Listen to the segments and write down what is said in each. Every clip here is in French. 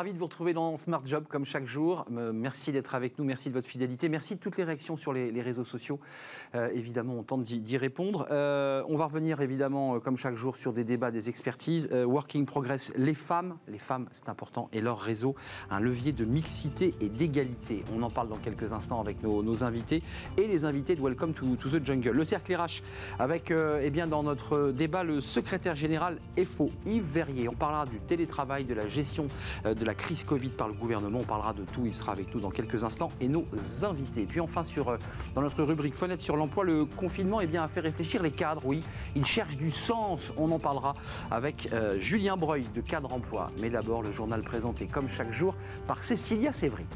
Ravi de vous retrouver dans Smart Job comme chaque jour. Euh, merci d'être avec nous, merci de votre fidélité, merci de toutes les réactions sur les, réseaux sociaux. Euh, évidemment, on tente d'y répondre. Euh, on va revenir évidemment comme chaque jour sur des débats, des expertises. Working Progress, les femmes, les femmes c'est important, et leur réseau, un levier de mixité et d'égalité. On en parle dans quelques instants avec nos, invités et les invités de Welcome to, the Jungle. Le cercle RH avec eh bien, dans notre débat le secrétaire général FO, Yves Verrier. On parlera du télétravail, de la gestion de la la crise Covid par le gouvernement. On parlera de tout. Il sera avec nous dans quelques instants et nos invités. Puis enfin, sur, euh, dans notre rubrique Fenêtre sur l'emploi, le confinement eh bien, a fait réfléchir les cadres. Oui, ils cherchent du sens. On en parlera avec euh, Julien Breuil de Cadre Emploi. Mais d'abord, le journal présenté comme chaque jour par Cécilia Sévry.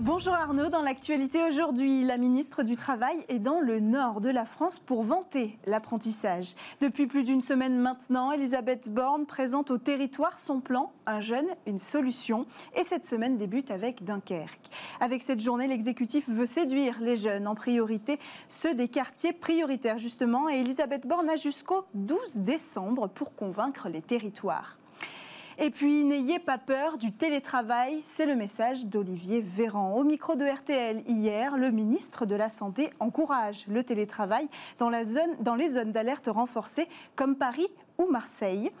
Bonjour Arnaud, dans l'actualité aujourd'hui, la ministre du Travail est dans le nord de la France pour vanter l'apprentissage. Depuis plus d'une semaine maintenant, Elisabeth Borne présente au territoire son plan Un jeune, une solution. Et cette semaine débute avec Dunkerque. Avec cette journée, l'exécutif veut séduire les jeunes, en priorité ceux des quartiers prioritaires justement. Et Elisabeth Borne a jusqu'au 12 décembre pour convaincre les territoires. Et puis, n'ayez pas peur du télétravail, c'est le message d'Olivier Véran. Au micro de RTL hier, le ministre de la Santé encourage le télétravail dans, les zones d'alerte renforcées comme Paris ou Marseille.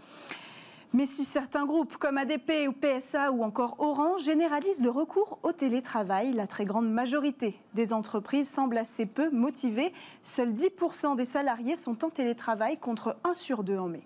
Mais si certains groupes comme ADP ou PSA ou encore Orange généralisent le recours au télétravail, la très grande majorité des entreprises semble assez peu motivée. Seuls 10% des salariés sont en télétravail contre 1 sur 2 en mai.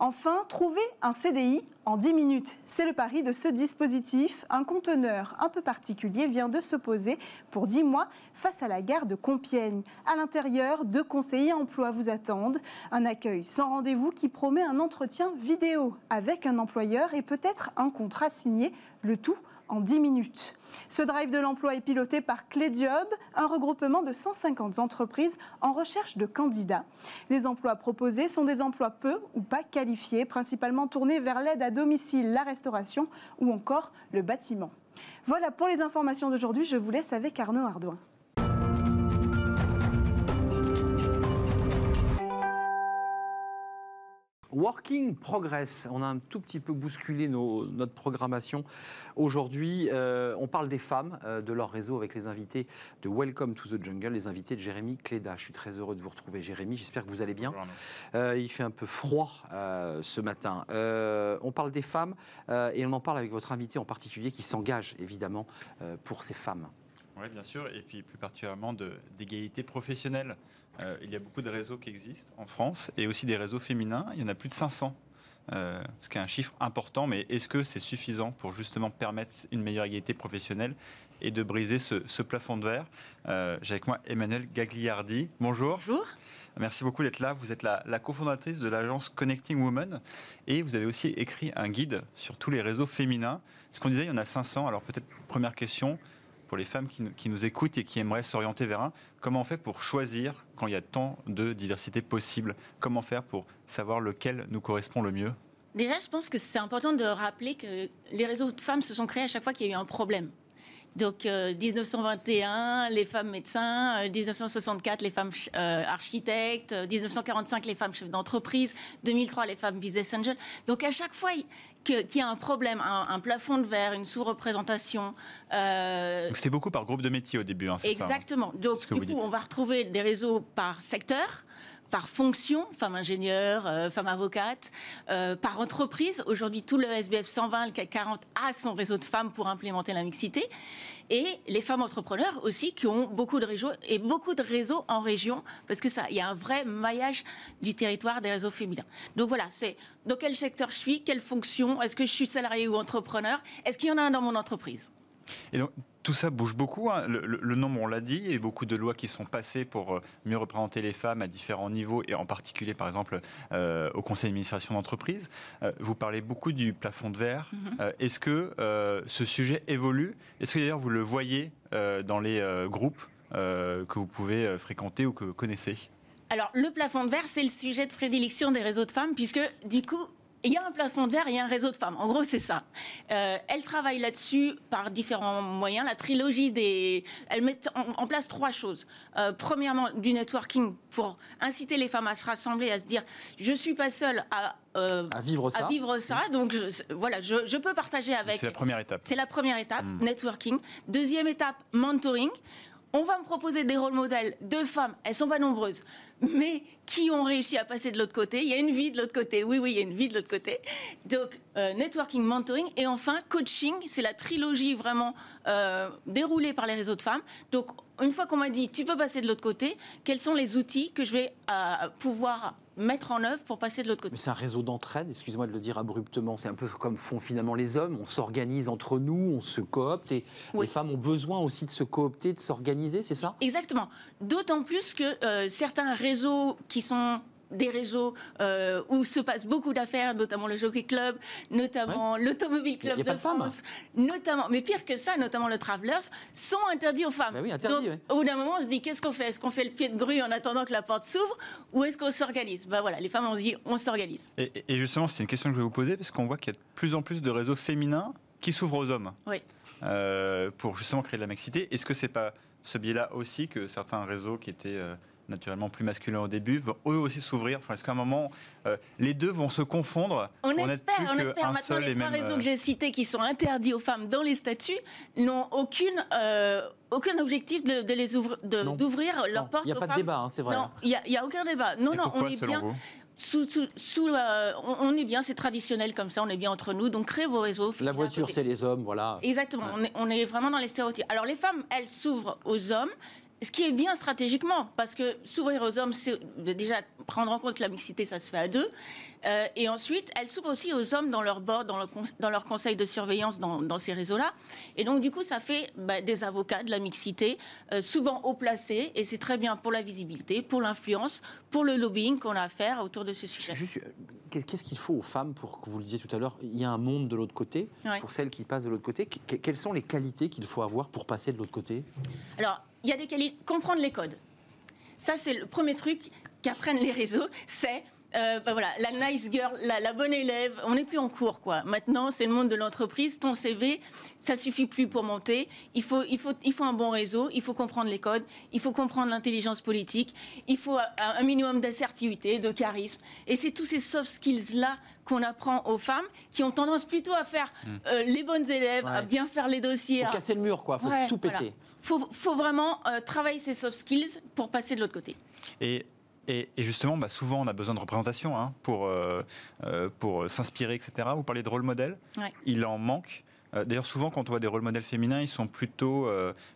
Enfin, trouver un CDI en 10 minutes. C'est le pari de ce dispositif. Un conteneur un peu particulier vient de se poser pour 10 mois face à la gare de Compiègne. À l'intérieur, deux conseillers emploi vous attendent. Un accueil sans rendez-vous qui promet un entretien vidéo avec un employeur et peut-être un contrat signé, le tout en 10 minutes. Ce drive de l'emploi est piloté par Clédiob, un regroupement de 150 entreprises en recherche de candidats. Les emplois proposés sont des emplois peu ou pas qualifiés, principalement tournés vers l'aide à domicile, la restauration ou encore le bâtiment. Voilà pour les informations d'aujourd'hui, je vous laisse avec Arnaud Ardouin. Working Progress, on a un tout petit peu bousculé notre programmation aujourd'hui. Euh, on parle des femmes, euh, de leur réseau avec les invités de Welcome to the Jungle, les invités de Jérémy Cléda. Je suis très heureux de vous retrouver, Jérémy. J'espère que vous allez bien. Euh, il fait un peu froid ce matin. on parle des femmes et on en parle avec votre invité en particulier qui s'engage évidemment pour ces femmes. Oui, bien sûr, et puis plus particulièrement d'égalité professionnelle. Euh, il y a beaucoup de réseaux qui existent en France et aussi des réseaux féminins. Il y en a plus de 500. Euh, ce qui est un chiffre important, mais est-ce que c'est suffisant pour justement permettre une meilleure égalité professionnelle et de briser ce, plafond de verre? Euh, J'ai avec moi Emmanuel Gagliardi. Bonjour. Bonjour. Merci beaucoup d'être là. Vous êtes la, la cofondatrice de l'agence Connecting Women et vous avez aussi écrit un guide sur tous les réseaux féminins. Ce qu'on disait, il y en a 500. Alors peut-être première question, pour les femmes qui, nous écoutent et qui aimeraient s'orienter vers un, comment on fait pour choisir quand il y a tant de diversité possible? Comment faire pour savoir lequel nous correspond le mieux? Déjà, je pense que c'est important de rappeler que les réseaux de femmes se sont créés à chaque fois qu'il y a eu un problème. Donc 1921, euh, les femmes médecins, 1964, euh, les femmes euh, architectes, 1945, les femmes chefs d'entreprise, 2003, les femmes business angels. Donc à chaque fois qu'il y a un problème, un, plafond de verre, une sous-représentation. Donc c'était beaucoup par groupe de métiers au début, hein, c'est ça hein Exactement. Donc du coup, on va retrouver des réseaux par secteur par fonction, femme ingénieure, euh, femme avocate, euh, par entreprise. Aujourd'hui, tout le SBF 120, le CAC 40 a son réseau de femmes pour implémenter la mixité. Et les femmes entrepreneurs aussi qui ont beaucoup de réseaux et beaucoup de réseaux en région parce que ça, il y a un vrai maillage du territoire des réseaux féminins. Donc voilà, c'est dans quel secteur je suis, quelle fonction, est-ce que je suis salarié ou entrepreneur, est-ce qu'il y en a un dans mon entreprise? Tout ça bouge beaucoup. Hein. Le, nombre, on l'a dit, et beaucoup de lois qui sont passées pour euh, mieux représenter les femmes à différents niveaux, et en particulier, par exemple, euh, au conseil d'administration d'entreprise. Euh, vous parlez beaucoup du plafond de verre. Mm-hmm. Est-ce que ce sujet évolue? Est-ce que d'ailleurs vous le voyez dans les groupes que vous pouvez fréquenter ou que vous connaissez? Alors, le plafond de verre, c'est le sujet de prédilection des réseaux de femmes, puisque du coup, il y a un plafond de verre et un réseau de femmes. En gros, c'est ça. Euh, elles travaillent là-dessus par différents moyens. La trilogie des... Elles mettent en, place trois choses. Euh, premièrement, du networking pour inciter les femmes à se rassembler, à se dire je ne suis pas seule à euh, à vivre ça. À vivre ça. Donc voilà, je, peux partager avec. C'est la première étape. C'est la première étape, hmm. networking. Deuxième étape, mentoring. On va me proposer des rôles modèles de femmes. Elles sont pas nombreuses, mais qui ont réussi à passer de l'autre côté? Il y a une vie de l'autre côté. Oui, oui, il y a une vie de l'autre côté. Donc, euh, networking, mentoring. Et enfin, coaching. C'est la trilogie vraiment euh, déroulée par les réseaux de femmes. Donc, une fois qu'on m'a dit, tu peux passer de l'autre côté, quels sont les outils que je vais euh, pouvoir mettre en œuvre pour passer de l'autre côté. Mais c'est un réseau d'entraide, excuse-moi de le dire abruptement, c'est un peu comme font finalement les hommes, on s'organise entre nous, on se coopte, et les femmes ont besoin aussi de se coopter, de s'organiser, c'est ça? Exactement. D'autant plus que certains réseaux qui sont des réseaux euh, où se passe beaucoup d'affaires, notamment le Jockey Club, notamment l'Automobile Club de France, notamment, mais pire que ça, notamment le Travelers, sont interdits aux femmes. Bah Donc, au bout d'un moment, on se dit qu'est-ce qu'on fait? Est-ce qu'on fait le pied de grue en attendant que la porte s'ouvre ou est-ce qu'on s'organise? Bah voilà, les femmes ont dit on s'organise. Et, justement, c'est une question que je vais vous poser parce qu'on voit qu'il y a de plus en plus de réseaux féminins qui s'ouvrent aux hommes. Oui. Euh, pour justement créer de la mixité. Est-ce que c'est pas ce biais-là aussi que certains réseaux qui étaient euh, naturellement plus masculins au début, vont eux aussi s'ouvrir Est-ce qu'à un moment, euh, les deux vont se confondre On espère, on espère. Maintenant, les trois réseaux que j'ai cités qui sont interdits aux femmes dans les statuts n'ont aucune, euh, aucun objectif de, les d'ouvrir leurs portes aux femmes. Il n'y a pas de débat, hein, c'est vrai. Non, il n'y a, aucun débat. Non, non, on est bien. Sous, sous, euh, on, est bien, c'est traditionnel comme ça, on est bien entre nous, donc créez vos réseaux. La voiture, c'est les hommes, voilà. Exactement, on, est, on, est, vraiment dans les stéréotypes. Alors les femmes, elles s'ouvrent aux hommes, ce qui est bien stratégiquement, parce que s'ouvrir aux hommes, c'est déjà prendre en compte que la mixité, ça se fait à deux. Euh, et ensuite, elle s'ouvre aussi aux hommes dans leur bord, dans, dans leur conseil de surveillance dans, ces réseaux-là. Et donc, du coup, ça fait bah, des avocats de la mixité, euh, souvent haut placés, et c'est très bien pour la visibilité, pour l'influence, pour le lobbying qu'on a à faire autour de ce sujet. Qu'est-ce qu'il faut aux femmes pour, que vous le disiez tout à l'heure, il y a un monde de l'autre côté, pour celles qui passent de l'autre côté? Quelles sont les qualités qu'il faut avoir pour passer de l'autre côté? Alors, il y a des qualités. Comprendre les codes. Ça, c'est le premier truc qu'apprennent les réseaux, c'est euh, bah voilà, la nice girl, la, bonne élève, on n'est plus en cours quoi. Maintenant, c'est le monde de l'entreprise. Ton CV, ça suffit plus pour monter. Il faut, il faut, il faut un bon réseau. Il faut comprendre les codes. Il faut comprendre l'intelligence politique. Il faut un minimum d'assertivité, de charisme. Et c'est tous ces soft skills là qu'on apprend aux femmes qui ont tendance plutôt à faire hmm. euh, les bonnes élèves, à bien faire les dossiers. Faut casser le mur quoi. Faut tout péter. Faut, faut vraiment euh, travailler ces soft skills pour passer de l'autre côté. Et et, justement, bah, souvent, on a besoin de représentation hein, pour, euh, euh, pour s'inspirer, etc. Vous parlez de rôle modèle. Il en manque. Euh, d'ailleurs, souvent, quand on voit des rôles modèles féminins, ils sont plutôt,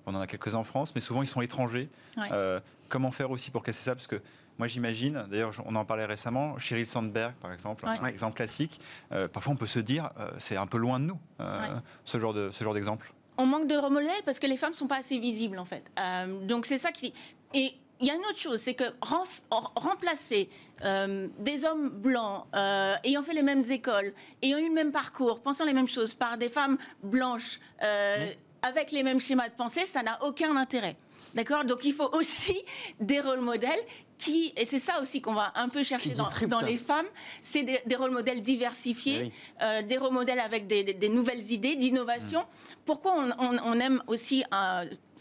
on en a quelques-uns en France, mais souvent, ils sont étrangers. comment faire aussi pour casser ça? Parce que moi, j'imagine, d'ailleurs, on en parlait récemment, Sheryl Sandberg, par exemple, un exemple classique. parfois, on peut se dire, c'est un peu loin de nous, ce genre de ce genre d'exemple. On manque de rôle modèle parce que les femmes ne sont pas assez visibles, en fait. donc, c'est ça qui. Et il y a une autre chose, c'est que remplacer euh, des hommes blancs euh, ayant fait les mêmes écoles, ayant eu le même parcours, pensant les mêmes choses par des femmes blanches euh, avec les mêmes schémas de pensée, ça n'a aucun intérêt. D'accord? Donc il faut aussi des rôles modèles qui, et c'est ça aussi qu'on va un peu chercher dans, les femmes, c'est des, rôles modèles diversifiés, des rôles modèles avec des, nouvelles idées d'innovation. Mm. Pourquoi on, on, aime aussi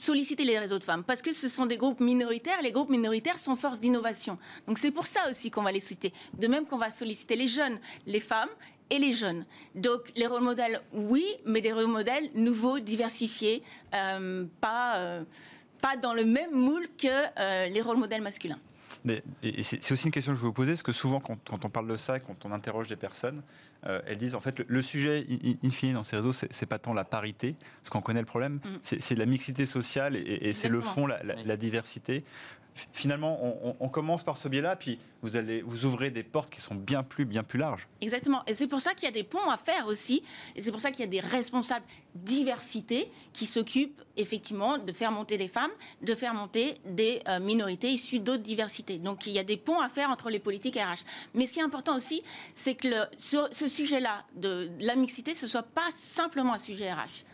solliciter les réseaux de femmes parce que ce sont des groupes minoritaires. Les groupes minoritaires sont force d'innovation. Donc c'est pour ça aussi qu'on va les solliciter. De même qu'on va solliciter les jeunes, les femmes et les jeunes. Donc les rôles modèles, oui, mais des rôles modèles nouveaux, diversifiés, euh, pas, euh, pas dans le même moule que euh, les rôles modèles masculins. c'est aussi une question que je vais vous poser, parce que souvent, quand, on parle de ça, quand on interroge des personnes, euh, elles disent en fait le, sujet in, fine dans ces réseaux, c'est pas tant la parité, parce qu'on connaît le problème, mm. c'est la mixité sociale et, c'est le fond, la, diversité finalement, on, commence par ce biais-là, puis vous allez vous ouvrez des portes qui sont bien plus, bien plus larges. Exactement. Et c'est pour ça qu'il y a des ponts à faire aussi. Et c'est pour ça qu'il y a des responsables diversité qui s'occupent effectivement de faire monter des femmes, de faire monter des euh, minorités issues d'autres diversités. Donc il y a des ponts à faire entre les politiques RH. Mais ce qui est important aussi, c'est que ce, ce sujet-là de la mixité, ce soit pas simplement un sujet RH.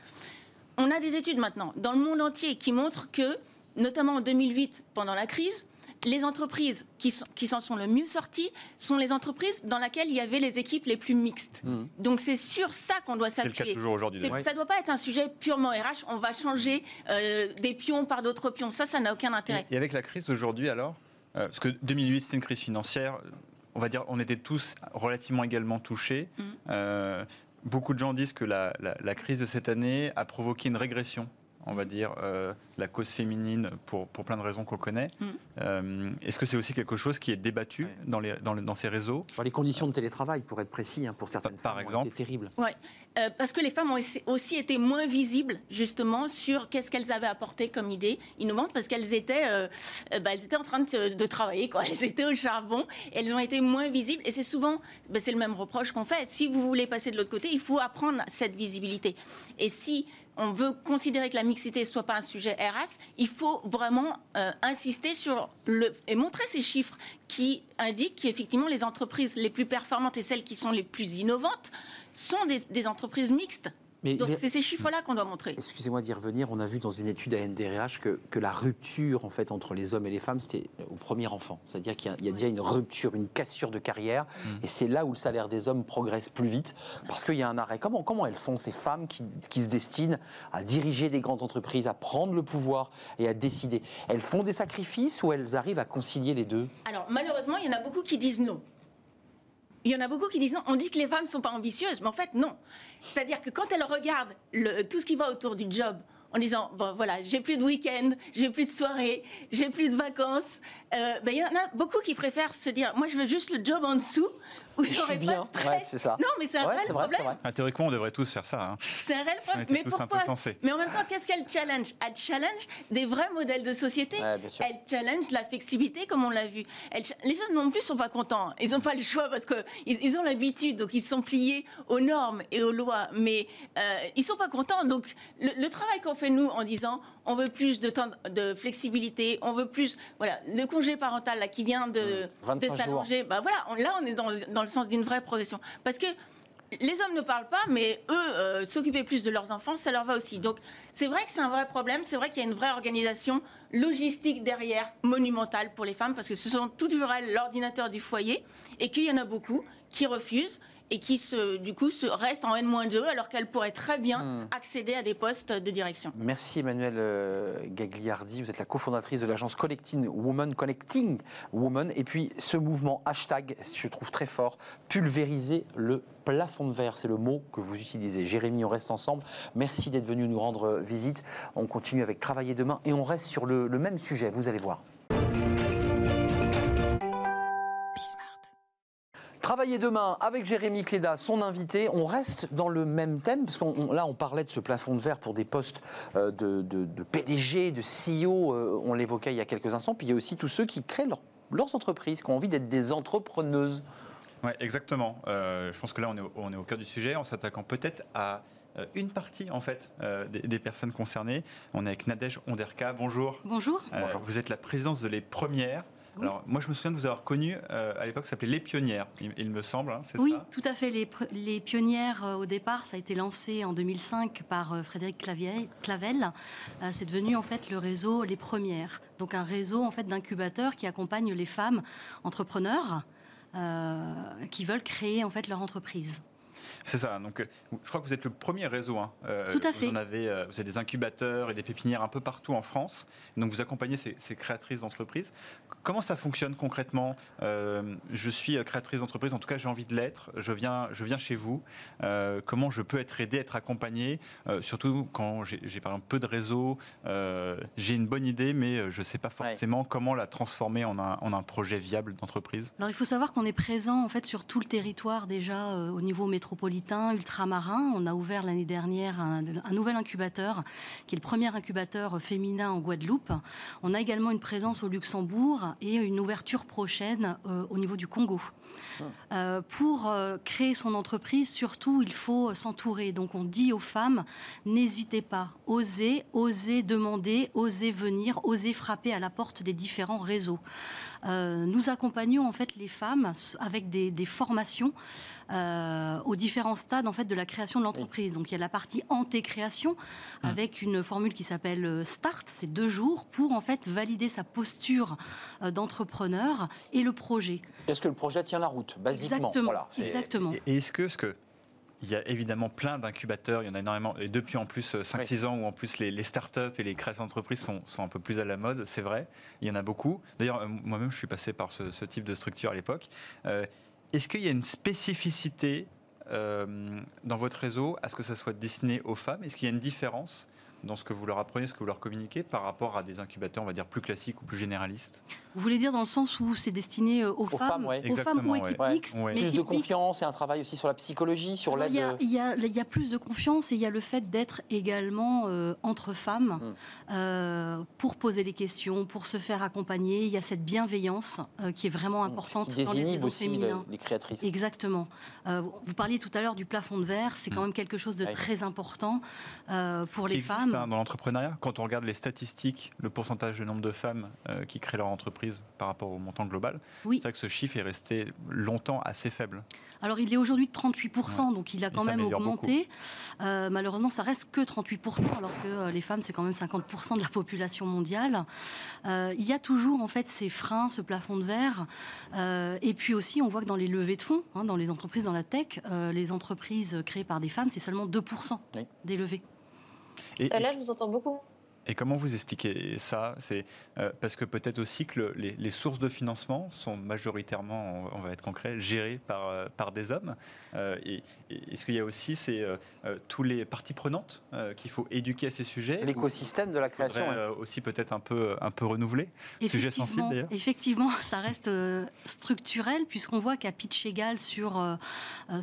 On a des études maintenant dans le monde entier qui montrent que notamment en 2008, pendant la crise, les entreprises qui, sont, qui s'en sont le mieux sorties sont les entreprises dans lesquelles il y avait les équipes les plus mixtes. Mmh. Donc c'est sur ça qu'on doit s'appuyer. C'est le cas toujours aujourd'hui. Ça ne doit pas être un sujet purement RH. On va changer euh, des pions par d'autres pions. Ça, ça n'a aucun intérêt. Et, avec la crise d'aujourd'hui, alors? Euh, Parce que 2008, c'est une crise financière. On va dire, on était tous relativement également touchés. Mmh. Euh, beaucoup de gens disent que la, crise de cette année a provoqué une régression on va dire, euh, la cause féminine pour, pour plein de raisons qu'on connaît. Mm. Euh, est-ce que c'est aussi quelque chose qui est débattu dans, les, dans, dans, ces réseaux? Les conditions de télétravail, pour être précis, hein, pour certaines par, femmes, exemple. terribles. Oui, euh, parce que les femmes ont aussi été moins visibles, justement, sur qu'est-ce qu'elles avaient apporté comme idée innovante, parce qu'elles étaient, bah, elles étaient en train de, travailler, quoi. Elles étaient au charbon, elles ont été moins visibles, et c'est souvent, bah, c'est le même reproche qu'on fait. Si vous voulez passer de l'autre côté, il faut apprendre cette visibilité. Et si on veut considérer que la mixité ne soit pas un sujet RS, il faut vraiment euh, insister sur le et montrer ces chiffres qui indiquent qu'effectivement les entreprises les plus performantes et celles qui sont les plus innovantes sont des entreprises mixtes. Donc c'est ces chiffres-là qu'on doit montrer. Excusez-moi d'y revenir. On a vu dans une étude à NDRH que, que la rupture en fait entre les hommes et les femmes, c'était au premier enfant. C'est-à-dire qu'il y, a déjà une rupture, une cassure de carrière. Mm. Et c'est là où le salaire des hommes progresse plus vite parce qu'il y a un arrêt. Comment, comment elles font ces femmes qui, qui se destinent à diriger des grandes entreprises, à prendre le pouvoir et à décider? Elles font des sacrifices ou elles arrivent à concilier les deux? Alors malheureusement, il y en a beaucoup qui disent non. Il y en a beaucoup qui disent non, on dit que les femmes ne sont pas ambitieuses, mais en fait non. C'est-à-dire que quand elles regardent tout ce qui va autour du job, en disant bon voilà j'ai plus de week-end, j'ai plus de soirée, j'ai plus de vacances. Euh, ben, il y en a beaucoup qui préfèrent se dire moi je veux juste le job en dessous où j'aurais pas de stress. c'est ça. Non, mais c'est un réel problème. Ah, théoriquement, on devrait tous faire ça. Hein. C'est un réel problème. Mais pourquoi Mais en même temps, qu'est-ce qu'elle challenge? Elle challenge des vrais modèles de société. elle challenge la flexibilité, comme on l'a vu. Les jeunes non plus sont pas contents. Ils n'ont pas le choix parce qu'ils ils ont l'habitude, donc ils sont pliés aux normes et aux lois. Mais euh, ils sont pas contents. Donc le, travail qu'on fait nous en disant on veut plus de temps de flexibilité, on veut plus, voilà, le congé parental là qui vient de, mmh. de s'allonger. Bah voilà, là on est dans, dans le sens d'une vraie progression. Parce que les hommes ne parlent pas, mais eux, euh, s'occuper plus de leurs enfants, ça leur va aussi. Donc c'est vrai que c'est un vrai problème, c'est vrai qu'il y a une vraie organisation logistique derrière, monumentale pour les femmes, parce que ce sont toujours elles l'ordinateur du foyer, et qu'il y en a beaucoup qui refusent et qui, se, du coup, se restent en N-2 alors qu'elles pourraient très bien hmm. accéder à des postes de direction. Merci Emmanuel euh, Gagliardi. Vous êtes la cofondatrice de l'agence Collecting Women, Connecting Women. Et puis ce mouvement hashtag, je trouve très fort, pulvériser le plafond de verre, c'est le mot que vous utilisez. Jérémy, on reste ensemble. Merci d'être venu nous rendre visite. On continue avec Travailler demain et on reste sur le même sujet, vous allez voir. Travailler demain avec Jérémy Cléda, son invité. On reste dans le même thème, parce que là, on parlait de ce plafond de verre pour des postes euh, de, PDG, de CEO, euh, on l'évoquait il y a quelques instants. Puis il y a aussi tous ceux qui créent leurs entreprises, qui ont envie d'être des entrepreneuses. Oui, exactement. Euh, je pense que là, on est, au, on est au cœur du sujet, en s'attaquant peut-être à une partie en fait des, personnes concernées. On est avec Nadège Onderka. Bonjour. Bonjour. Bonjour. Vous êtes la présidence de Les Premières. Alors, moi, je me souviens de vous avoir connu euh, à l'époque, ça s'appelait Les Pionnières, il, me semble, hein, c'est oui, ça? tout à fait. Les, les Pionnières, euh, au départ, ça a été lancé en 2005 par euh, Frédéric Clavier, Clavel. c'est devenu en fait le réseau Les Premières, donc un réseau en fait d'incubateurs qui accompagne les femmes entrepreneurs qui veulent créer en fait leur entreprise. C'est ça. Donc, je crois que vous êtes le premier réseau. Hein. Tout à fait. Vous, en avez, vous avez des incubateurs et des pépinières un peu partout en France. Donc, vous accompagnez ces, ces créatrices d'entreprises. Comment ça fonctionne concrètement euh, Je suis créatrice d'entreprise, en tout cas j'ai envie de l'être. Je viens, je viens chez vous. Euh, comment je peux être aidé, être accompagné euh, Surtout quand j'ai par exemple peu de réseau, j'ai une bonne idée, mais je ne sais pas forcément comment la transformer en un, en un projet viable d'entreprise. Alors il faut savoir qu'on est présent en fait sur tout le territoire déjà au niveau métropolitain, ultramarin. On a ouvert l'année dernière un, un nouvel incubateur qui est le premier incubateur féminin en Guadeloupe. On a également une présence au Luxembourg et une ouverture prochaine euh, au niveau du Congo. Euh, pour euh, créer son entreprise, surtout, il faut s'entourer. Donc, on dit aux femmes n'hésitez pas, osez, osez demander, osez venir, osez frapper à la porte des différents réseaux. Euh, nous accompagnons en fait les femmes avec des, formations euh, aux différents stades en fait de la création de l'entreprise. Donc il y a la partie anté-création mmh. avec une formule qui s'appelle euh, Start, c'est deux jours pour en fait valider sa posture d'entrepreneur et le projet. Est-ce que le projet tient la route, basiquement? Exactement. Exactement. Et est-ce que ce que il y a évidemment plein d'incubateurs, il y en a énormément, et depuis en plus 5-6 euh, ans où en plus les, startups et les créations d'entreprises sont, sont, un peu plus à la mode, c'est vrai, il y en a beaucoup. D'ailleurs, euh, moi-même, je suis passé par ce, type de structure à l'époque. Euh, est-ce qu'il y a une spécificité dans votre réseau à ce que ça soit destiné aux femmes? Est-ce qu'il y a une différence dans ce que vous leur apprenez, ce que vous leur communiquez par rapport à des incubateurs, on va dire, plus classiques ou plus généralistes Vous voulez dire dans le sens où c'est destiné euh, aux, femmes, aux femmes ou équipes mixtes Plus de confiance et un travail aussi sur la psychologie, sur l'aide Il y, a plus de confiance et il y a le fait d'être également euh, entre femmes hmm. euh, pour poser les questions, pour se faire accompagner. Il y a cette bienveillance qui est vraiment hmm. importante qui dans les réseaux aussi féminins. Les créatrices. Exactement. vous parliez tout à l'heure du plafond de verre, c'est quand hmm. même quelque chose de très important pour les femmes dans l'entrepreneuriat. Quand on regarde les statistiques, le pourcentage de nombre de femmes euh, qui créent leur entreprise par rapport au montant global, c'est vrai que ce chiffre est resté longtemps assez faible. Alors il est aujourd'hui de 38%, donc il a quand même augmenté. Euh, malheureusement, ça reste que 38%, alors que euh, les femmes, c'est quand même 50% de la population mondiale. il y a toujours en fait ces freins, ce plafond de verre. et puis aussi, on voit que dans les levées de fonds, hein, dans les entreprises dans la tech, les entreprises créées par des femmes, c'est seulement 2% des levées. Et, Là, je vous entends beaucoup. Et comment vous expliquez ça? C'est euh, parce que peut-être aussi que les, sources de financement sont majoritairement, on va être concret, gérées par, euh, par des hommes. Euh, et, est-ce qu'il y a aussi c'est, tous les parties prenantes qu'il faut éduquer à ces sujets? L'écosystème de la création. aussi peut-être un peu, un peu renouvelé. Sujet sensible d'ailleurs. Effectivement, ça reste structurel puisqu'on voit qu'à pitch égal sur,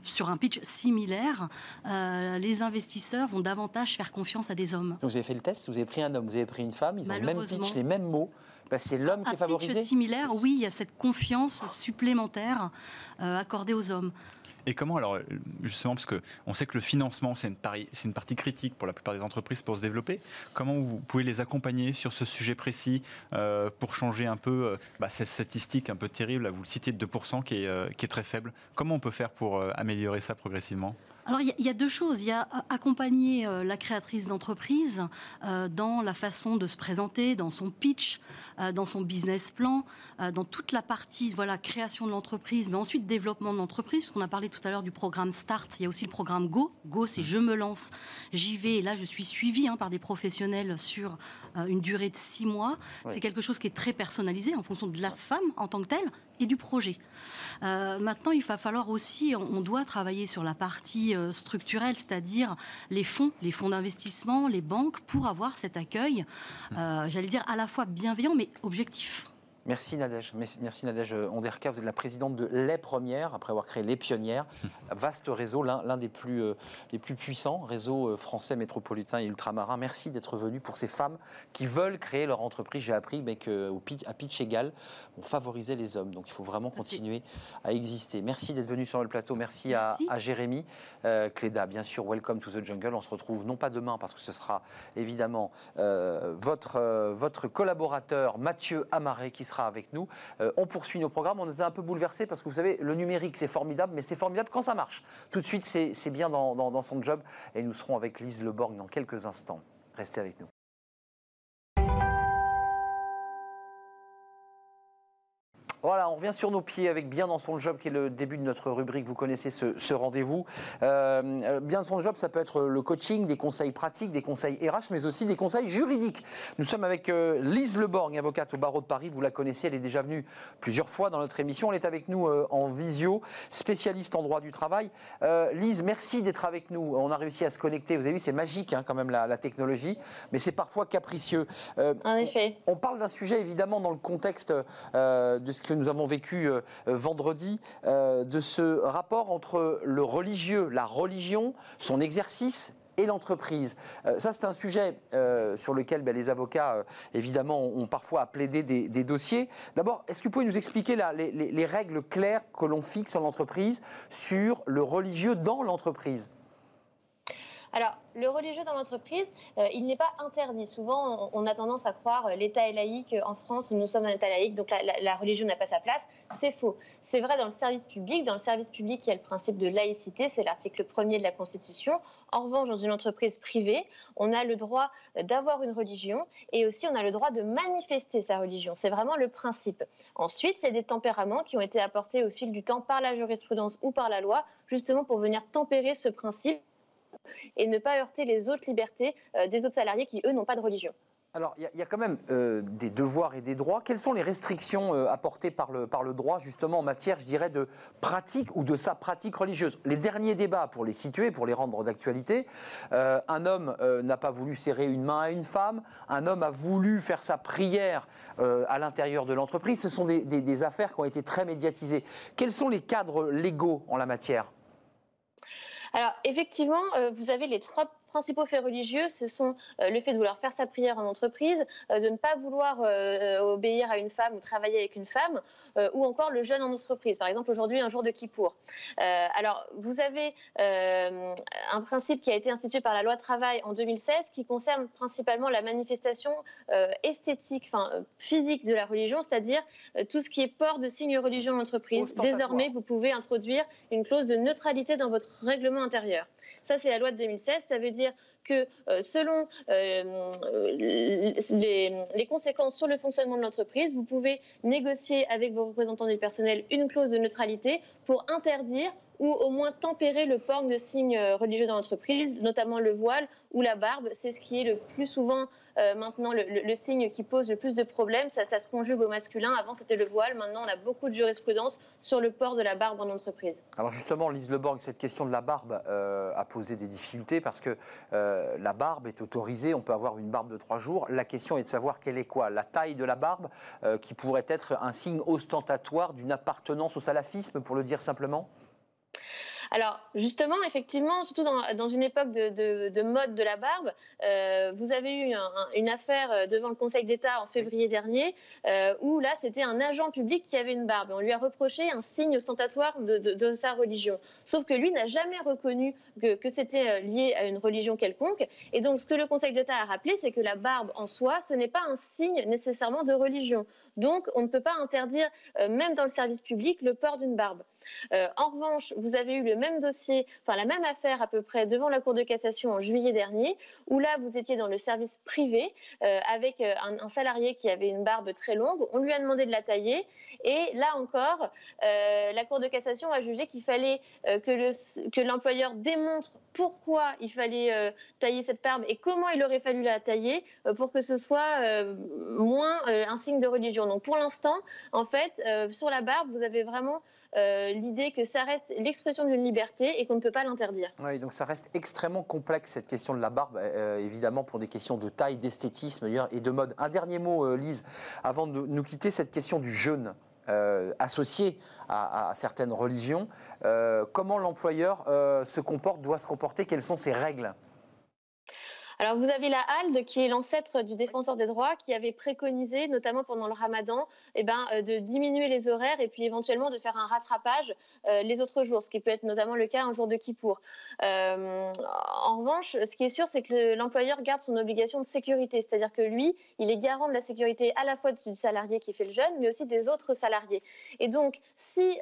sur un pitch similaire, les investisseurs vont davantage faire confiance à des hommes. vous avez fait le test, vous avez pris un vous avez pris une femme, ils ont le même pitch, les mêmes mots. C'est l'homme qui est favorisé. similaire, oui, il y a cette confiance supplémentaire euh, accordée aux hommes. Et comment alors justement parce que on sait que le financement c'est une, une, partie critique pour la plupart des entreprises pour se développer. Comment vous pouvez les accompagner sur ce sujet précis euh, pour changer un peu euh, bah, cette statistique un peu terrible, vous le citiez de 2% qui est, qui est très faible. Comment on peut faire pour améliorer ça progressivement? Alors il y, a deux choses. Il y a accompagner euh, la créatrice d'entreprise euh, dans la façon de se présenter, dans son pitch, euh, dans son business plan, dans toute la partie voilà création de l'entreprise, mais ensuite développement de l'entreprise. Parce qu'on a parlé tout à l'heure du programme Start. Il y a aussi le programme Go. Go, c'est je me lance, j'y vais. Et là, je suis suivie hein, par des professionnels sur une durée de six mois. C'est quelque chose qui est très personnalisé en fonction de la femme en tant que telle et du projet. maintenant, il va falloir aussi, on doit travailler sur la partie euh, structurelle, c'est-à-dire les fonds, les fonds d'investissement, les banques, pour avoir cet accueil, euh, j'allais dire à la fois bienveillant mais objectif. Merci Nadège. Merci Nadège Onderka. Vous êtes la présidente de Les Premières, après avoir créé Les Pionnières. Vaste réseau, l'un des plus, euh, les plus puissants, réseau euh, français métropolitain et ultramarin. Merci d'être venu pour ces femmes qui veulent créer leur entreprise. J'ai appris mais qu'à pitch égal, on favorisait les hommes. Donc il faut vraiment continuer à exister. Merci d'être venu sur le plateau. Merci, À, Jérémy euh, Cléda. Bien sûr, welcome to the jungle. On se retrouve non pas demain parce que ce sera évidemment votre, votre collaborateur Mathieu Amaré qui sera avec nous. Euh, on poursuit nos programmes. On nous a un peu bouleversés parce que vous savez, le numérique, c'est formidable, mais c'est formidable quand ça marche. Tout de suite, c'est bien dans, dans son job. Et nous serons avec Lise Leborg dans quelques instants. Restez avec nous. Voilà, on revient sur nos pieds avec Bien dans son job, qui est le début de notre rubrique. Vous connaissez ce, rendez-vous. Euh, euh, bien dans son job, ça peut être le coaching, des conseils pratiques, des conseils RH, mais aussi des conseils juridiques. Nous sommes avec euh, Lise Leborgne, avocate au barreau de Paris. Vous la connaissez, elle est déjà venue plusieurs fois dans notre émission. Elle est avec nous en visio, spécialiste en droit du travail. Lise, merci d'être avec nous. On a réussi à se connecter. Vous avez vu, c'est magique hein, quand même la, technologie, mais c'est parfois capricieux. en effet. On, on parle d'un sujet évidemment dans le contexte de ce que nous avons vécu euh, euh, vendredi, euh, de ce rapport entre le religieux, la religion, son exercice et l'entreprise. Ça, c'est un sujet sur lequel ben, les avocats, évidemment, ont parfois plaidé des, des dossiers. D'abord, est-ce que vous pouvez nous expliquer les règles claires que l'on fixe en entreprise sur le religieux dans l'entreprise? Alors, le religieux dans l'entreprise, euh, il n'est pas interdit. Souvent, on, a tendance à croire euh, l'État est laïque. En France, nous sommes un État laïque, donc la, religion n'a pas sa place. C'est faux. C'est vrai dans le service public. Dans le service public, il y a le principe de laïcité, c'est l'article premier de la Constitution. En revanche, dans une entreprise privée, on a le droit d'avoir une religion et aussi on a le droit de manifester sa religion. C'est vraiment le principe. Ensuite, il y a des tempéraments qui ont été apportés au fil du temps par la jurisprudence ou par la loi, justement pour venir tempérer ce principe et ne pas heurter les autres libertés euh, des autres salariés qui, eux, n'ont pas de religion. Alors, il y, a quand même euh, des devoirs et des droits. Quelles sont les restrictions euh, apportées par le, par le droit, justement, en matière, je dirais, de pratique ou de sa pratique religieuse? Les derniers débats, pour les situer, pour les rendre d'actualité, un homme n'a pas voulu serrer une main à une femme, un homme a voulu faire sa prière à l'intérieur de l'entreprise. Ce sont des, des affaires qui ont été très médiatisées. Quels sont les cadres légaux en la matière? Alors effectivement, euh, vous avez les trois principaux faits religieux, ce sont euh, le fait de vouloir faire sa prière en entreprise, euh, de ne pas vouloir obéir à une femme ou travailler avec une femme, ou encore le jeûne en entreprise. Par exemple, aujourd'hui, un jour de Kippour. alors, vous avez un principe qui a été institué par la loi travail en 2016 qui concerne principalement la manifestation esthétique, enfin physique de la religion, c'est-à-dire tout ce qui est port de signes religieux en entreprise. Désormais, vous pouvez introduire une clause de neutralité dans votre règlement intérieur. Ça, c'est la loi de 2016. Ça veut dire que euh, selon euh, les, conséquences sur le fonctionnement de l'entreprise, vous pouvez négocier avec vos représentants du personnel une clause de neutralité pour interdire ou au moins tempérer le port de signes euh, religieux dans l'entreprise, notamment le voile ou la barbe. C'est ce qui est le plus souvent euh, maintenant le, signe qui pose le plus de problèmes. Ça, se conjugue au masculin. Avant, c'était le voile. Maintenant, on a beaucoup de jurisprudence sur le port de la barbe en entreprise. Alors justement, Lise Leborg, cette question de la barbe euh, a posé des difficultés parce que la barbe est autorisée. On peut avoir une barbe de trois jours. La question est de savoir quelle est quoi La taille de la barbe, qui pourrait être un signe ostentatoire d'une appartenance au salafisme, pour le dire simplement? Alors justement, effectivement, surtout dans, une époque de, mode de la barbe, euh, vous avez eu une affaire euh, devant le Conseil d'État en février dernier euh, où là, c'était un agent public qui avait une barbe. On lui a reproché un signe ostentatoire de, sa religion. Sauf que lui n'a jamais reconnu que, que c'était lié à une religion quelconque. Et donc, ce que le Conseil d'État a rappelé, c'est que la barbe en soi, ce n'est pas un signe nécessairement de religion. Donc, on ne peut pas interdire, même dans le service public, le port d'une barbe. Euh, en revanche, vous avez eu le même dossier, enfin la même affaire à peu près devant la Cour de cassation en juillet dernier, où là vous étiez dans le service privé euh, avec euh, un, salarié qui avait une barbe très longue. On lui a demandé de la tailler et là encore, la Cour de cassation a jugé qu'il fallait que l'employeur démontre pourquoi il fallait tailler cette barbe et comment il aurait fallu la tailler pour que ce soit moins un signe de religion. Donc pour l'instant, en fait, sur la barbe, vous avez vraiment euh, l'idée que ça reste l'expression d'une liberté et qu'on ne peut pas l'interdire. Oui, donc ça reste extrêmement complexe cette question de la barbe, euh, évidemment pour des questions de taille, d'esthétisme et de mode. Un dernier mot, euh, Lise, avant de nous quitter, cette question du jeûne. associé à, à, certaines religions. comment l'employeur se comporte, doit se comporter? Quelles sont ses règles? Alors vous avez la HALD qui est l'ancêtre du défenseur des droits qui avait préconisé, notamment pendant le ramadan, eh ben, euh, de diminuer les horaires et puis éventuellement de faire un rattrapage euh, les autres jours, ce qui peut être notamment le cas un jour de Kippour. Euh, en revanche, ce qui est sûr, c'est que l'employeur garde son obligation de sécurité, c'est-à-dire que lui, il est garant de la sécurité à la fois du salarié qui fait le jeûne, mais aussi des autres salariés. Et donc, si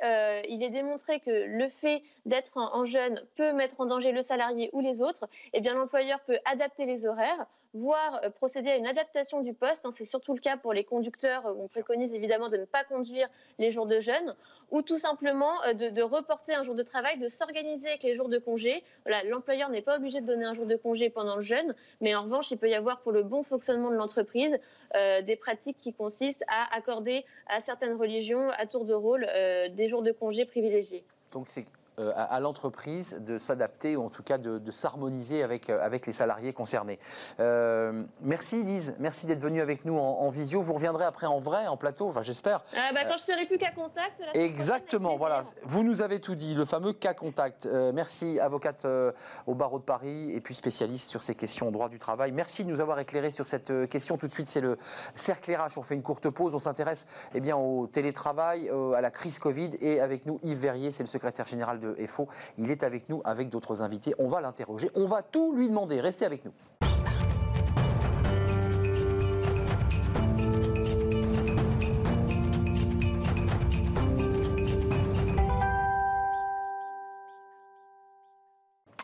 il est démontré que le fait d'être en, jeûne peut mettre en danger le salarié ou les autres, eh bien l'employeur peut adapter les horaires, voire euh, procéder à une adaptation du poste. Hein, c'est surtout le cas pour les conducteurs. On préconise évidemment de ne pas conduire les jours de jeûne, ou tout simplement euh, de, reporter un jour de travail, de s'organiser avec les jours de congé. L'employeur n'est pas obligé de donner un jour de congé pendant le jeûne, mais en revanche, il peut y avoir pour le bon fonctionnement de l'entreprise euh, des pratiques qui consistent à accorder à certaines religions, à tour de rôle, des jours de congé privilégiés. Donc c'est euh, à, l'entreprise de s'adapter ou en tout cas de, s'harmoniser avec, euh, avec les salariés concernés. Euh, merci Lise, merci d'être venue avec nous en, visio. Vous reviendrez après en vrai, en plateau, enfin j'espère. bah, quand je serai plus qu'à contact. exactement, voilà. Vous nous avez tout dit, le fameux cas contact. merci avocate au barreau de Paris et puis spécialiste sur ces questions droit du travail. Merci de nous avoir éclairé sur cette question. Tout de suite, c'est le cercle RH. On fait une courte pause. On s'intéresse eh bien, au télétravail, à la crise Covid et avec nous Yves Verrier, c'est le secrétaire général de Il est avec nous avec d'autres invités. On va l'interroger. On va tout lui demander. Restez avec nous.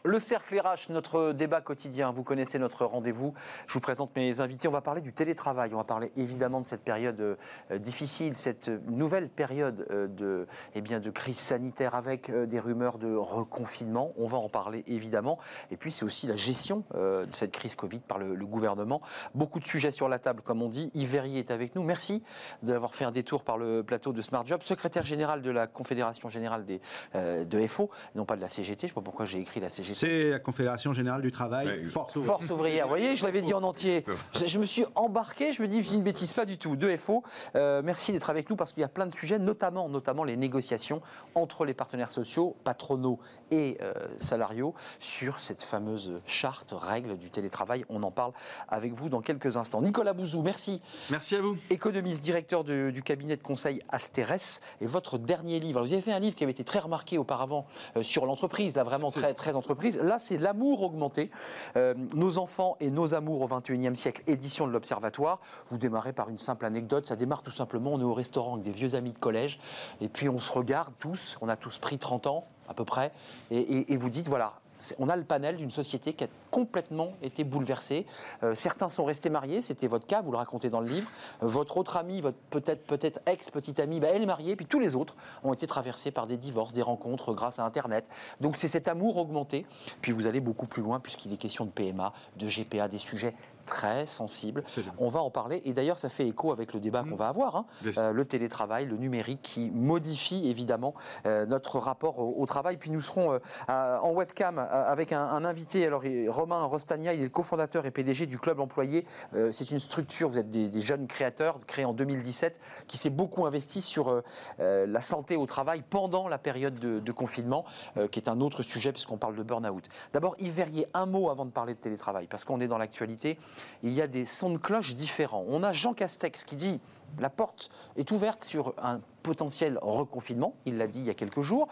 Le cercle RH, notre débat quotidien. Vous connaissez notre rendez-vous. Je vous présente mes invités. On va parler du télétravail. On va parler évidemment de cette période euh, difficile, cette nouvelle période euh, de, eh bien, de crise sanitaire avec euh, des rumeurs de reconfinement. On va en parler évidemment. Et puis c'est aussi la gestion de cette crise Covid par le, gouvernement. Beaucoup de sujets sur la table, comme on dit. Yves est avec nous. Merci d'avoir fait un détour par le plateau de Smart Job, secrétaire général de la Confédération générale des, de FO, non pas de la CGT. Je ne sais pas pourquoi j'ai écrit la CGT. C'est la Confédération Générale du Travail, Force Ouvrière. Force Ouvrière, vous voyez, je l'avais dit en entier. Je, me suis embarqué, je me dis, je dis une bêtise, pas du tout. Deux FO, euh, merci d'être avec nous parce qu'il y a plein de sujets, notamment, notamment les négociations entre les partenaires sociaux, patronaux et euh, salariaux, sur cette fameuse charte, règle du télétravail. On en parle avec vous dans quelques instants. Nicolas Bouzou, merci. Merci à vous. Économiste, directeur du cabinet de conseil Asteres. Et votre dernier livre, vous avez fait un livre qui avait été très remarqué auparavant euh, sur l'entreprise, là vraiment très, très entreprise. Là, c'est l'amour augmenté. Euh, nos enfants et nos amours au 21e siècle, édition de l'Observatoire. Vous démarrez par une simple anecdote. Ça démarre tout simplement, on est au restaurant avec des vieux amis de collège. Et puis on se regarde tous, on a tous pris 30 ans à peu près. et vous dites, voilà, on a le panel d'une société qui a complètement été bouleversée. Euh, certains sont restés mariés, c'était votre cas, vous le racontez dans le livre. Euh, votre autre ami, votre peut-être peut-être ex-petite amie, bah, elle est mariée, puis tous les autres ont été traversés par des divorces, des rencontres grâce à Internet. Donc c'est cet amour augmenté. Puis vous allez beaucoup plus loin puisqu'il est question de PMA, de GPA, des sujets très sensible. On va en parler. Et d'ailleurs, ça fait écho avec le débat qu'on va avoir. Hein. Euh, le télétravail, le numérique qui modifie évidemment euh, notre rapport au, travail. Puis nous serons euh, en webcam avec un, invité. Alors, Romain Rostagna, il est le cofondateur et PDG du Club Employé. C'est une structure, vous êtes des, jeunes créateurs, créés en 2017, qui s'est beaucoup investi sur la santé au travail pendant la période de, de confinement, qui est un autre sujet puisqu'on parle de burn-out. D'abord, Yves Verrier, un mot avant de parler de télétravail, parce qu'on est dans l'actualité il y a des sons de cloche différents. On a Jean Castex qui dit la porte est ouverte sur un potentiel reconfinement, il l'a dit il y a quelques jours.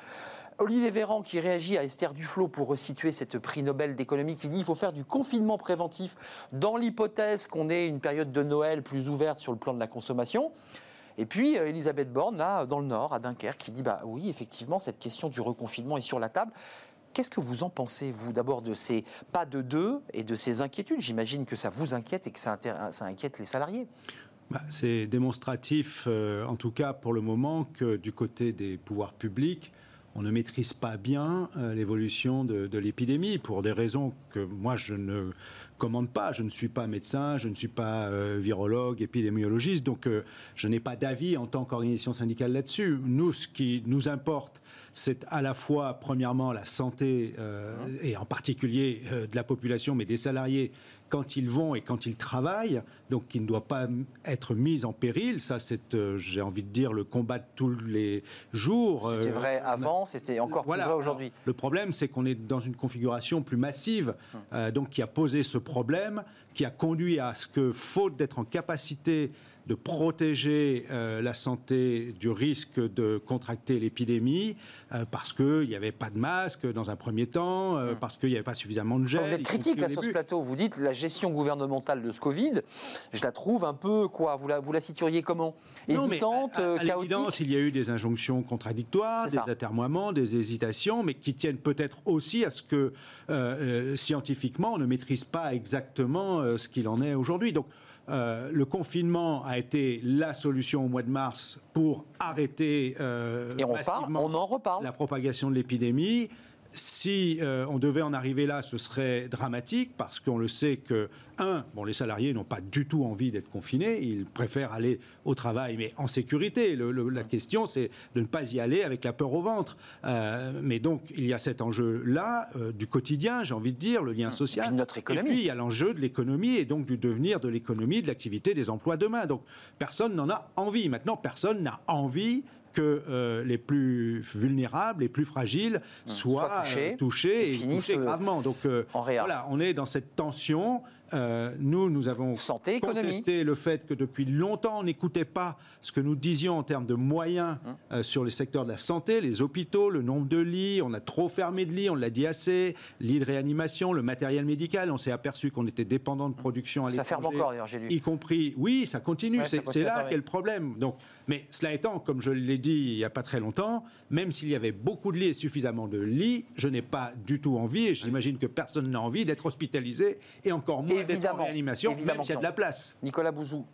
Olivier Véran qui réagit à Esther Duflo pour resituer cette prix Nobel d'économie qui dit qu'il faut faire du confinement préventif dans l'hypothèse qu'on ait une période de Noël plus ouverte sur le plan de la consommation. Et puis euh, Elisabeth Borne, là, dans le Nord, à Dunkerque, qui dit bah oui, effectivement, cette question du reconfinement est sur la table. Qu'est-ce que vous en pensez, vous, d'abord de ces pas de deux et de ces inquiétudes? J'imagine que ça vous inquiète et que ça, inquiète les salariés. Bah, c'est démonstratif, euh, en tout cas pour le moment, que du côté des pouvoirs publics, on ne maîtrise pas bien euh, l'évolution de, l'épidémie pour des raisons que moi je ne commande pas. Je ne suis pas médecin, je ne suis pas euh, virologue, épidémiologiste, donc je n'ai pas d'avis en tant qu'organisation syndicale là-dessus. Nous, ce qui nous importe, c'est à la fois, premièrement, la santé, euh, et en particulier euh, de la population, mais des salariés, quand ils vont et quand ils travaillent, donc qui ne doit pas être mise en péril. Ça, c'est, euh, j'ai envie de dire, le combat de tous les jours. C'était vrai avant, c'était encore plus vrai aujourd'hui. Le problème, c'est qu'on est dans une configuration plus massive, hum. donc qui a posé ce problème, qui a conduit à ce que, faute d'être en capacité de protéger euh, la santé du risque de contracter l'épidémie euh, parce qu'il n'y avait pas de masque dans un premier temps, euh, hum. parce qu'il n'y avait pas suffisamment de gel. Vous êtes critique là, sur ce plateau. Vous dites la gestion gouvernementale de ce Covid, je la trouve un peu quoi Vous la, vous la situeriez comment? Hésitante, non, mais à, à il y a eu des injonctions contradictoires, des atermoiements, des hésitations, mais qui tiennent peut-être aussi à ce que scientifiquement on ne maîtrise pas exactement ce qu'il en est aujourd'hui. Donc euh, le confinement a été la solution au mois de mars pour arrêter euh, Et on, on en reparle. la propagation de l'épidémie. Si on devait en arriver là, ce serait dramatique parce qu'on le sait que un, bon, les salariés n'ont pas du tout envie d'être confinés, ils préfèrent aller au travail, mais en sécurité. la question, c'est de ne pas y aller avec la peur au ventre. Euh, mais donc, il y a cet enjeu-là euh, du quotidien, j'ai envie de dire, le lien social. Et puis notre économie. Et puis, il y a l'enjeu de l'économie et donc du devenir de l'économie, de l'activité, des emplois demain. Donc, personne n'en a envie. Maintenant, personne n'a envie que euh, les plus vulnérables, les plus fragiles soient, touchés, et, touchés gravement. Donc voilà, on est dans cette tension. Euh, nous, nous avons Santé, contesté le fait que depuis longtemps, on n'écoutait pas ce que nous disions en termes de moyens hum. euh, sur les secteurs de la santé, les hôpitaux, le nombre de lits. On a trop fermé de lits, on l'a dit assez. Lits de réanimation, le matériel médical. On s'est aperçu qu'on était dépendant de production à l'étranger. Ça ferme encore, d'ailleurs, j'ai lu. Y compris, oui, ça continue. c'est là qu'est le problème. Donc, mais cela étant, comme je l'ai dit il n'y a pas très longtemps, même s'il y avait beaucoup de lits et suffisamment de lits, je n'ai pas du tout envie, et j'imagine que personne n'a envie d'être hospitalisé, et encore moins d'être en réanimation, même s'il y a de la place. Nicolas Bouzou,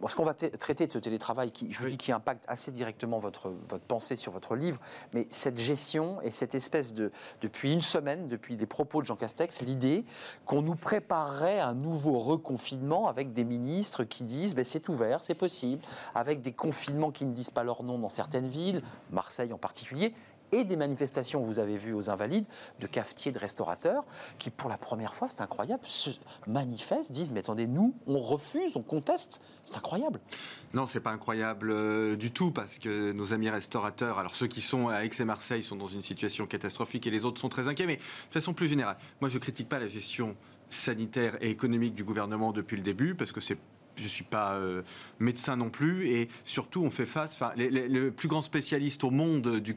parce qu'on va traiter de ce télétravail qui, je vous dis, qui impacte assez directement votre, votre pensée sur votre livre, mais cette gestion et cette espèce de, depuis une semaine, depuis les propos de Jean Castex, l'idée qu'on nous préparerait un nouveau reconfinement avec des ministres qui disent ben, c'est ouvert, c'est possible, avec des confinements qui ne disent pas leur nom dans certaines villes, Marseille en particulier, et des manifestations, vous avez vu aux Invalides, de cafetiers, de restaurateurs, qui pour la première fois, c'est incroyable, se manifestent, disent, mais attendez, nous, on refuse, on conteste, c'est incroyable. Non, c'est pas incroyable euh, du tout, parce que nos amis restaurateurs, alors ceux qui sont à Aix et Marseille sont dans une situation catastrophique et les autres sont très inquiets, mais de façon plus générale, moi je critique pas la gestion sanitaire et économique du gouvernement depuis le début, parce que c'est je ne suis pas euh, médecin non plus, et surtout on fait face, enfin, le plus grand spécialiste au monde du,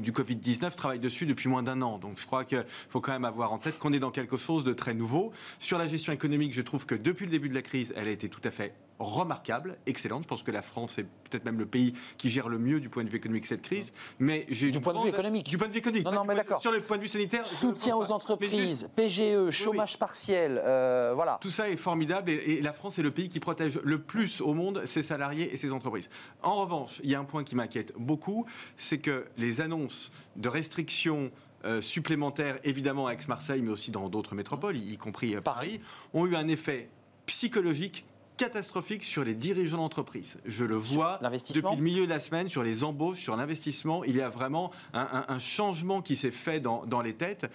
du, Covid-19 travaille dessus depuis moins d'un an. Donc je crois qu'il faut quand même avoir en tête qu'on est dans quelque chose de très nouveau. Sur la gestion économique, je trouve que depuis le début de la crise, elle a été tout à fait remarquable, excellente. Je pense que la France est peut-être même le pays qui gère le mieux du point de vue économique cette crise. Mais j'ai du point de vue économique. Du point de vue économique. Non, non, mais d'accord. Sur le point de vue sanitaire. Soutien aux entreprises, PGE, chômage partiel, euh, voilà. Tout ça est formidable et, la France est le pays qui protège le plus au monde ses salariés et ses entreprises. En revanche, il y a un point qui m'inquiète beaucoup, c'est que les annonces de restrictions euh, supplémentaires, évidemment à Aix-Marseille, mais aussi dans d'autres métropoles, y, compris euh, Paris, ont eu un effet psychologique catastrophique sur les dirigeants d'entreprise. Je le vois depuis le milieu de la semaine sur les embauches, sur l'investissement. Il y a vraiment un, changement qui s'est fait dans, les têtes,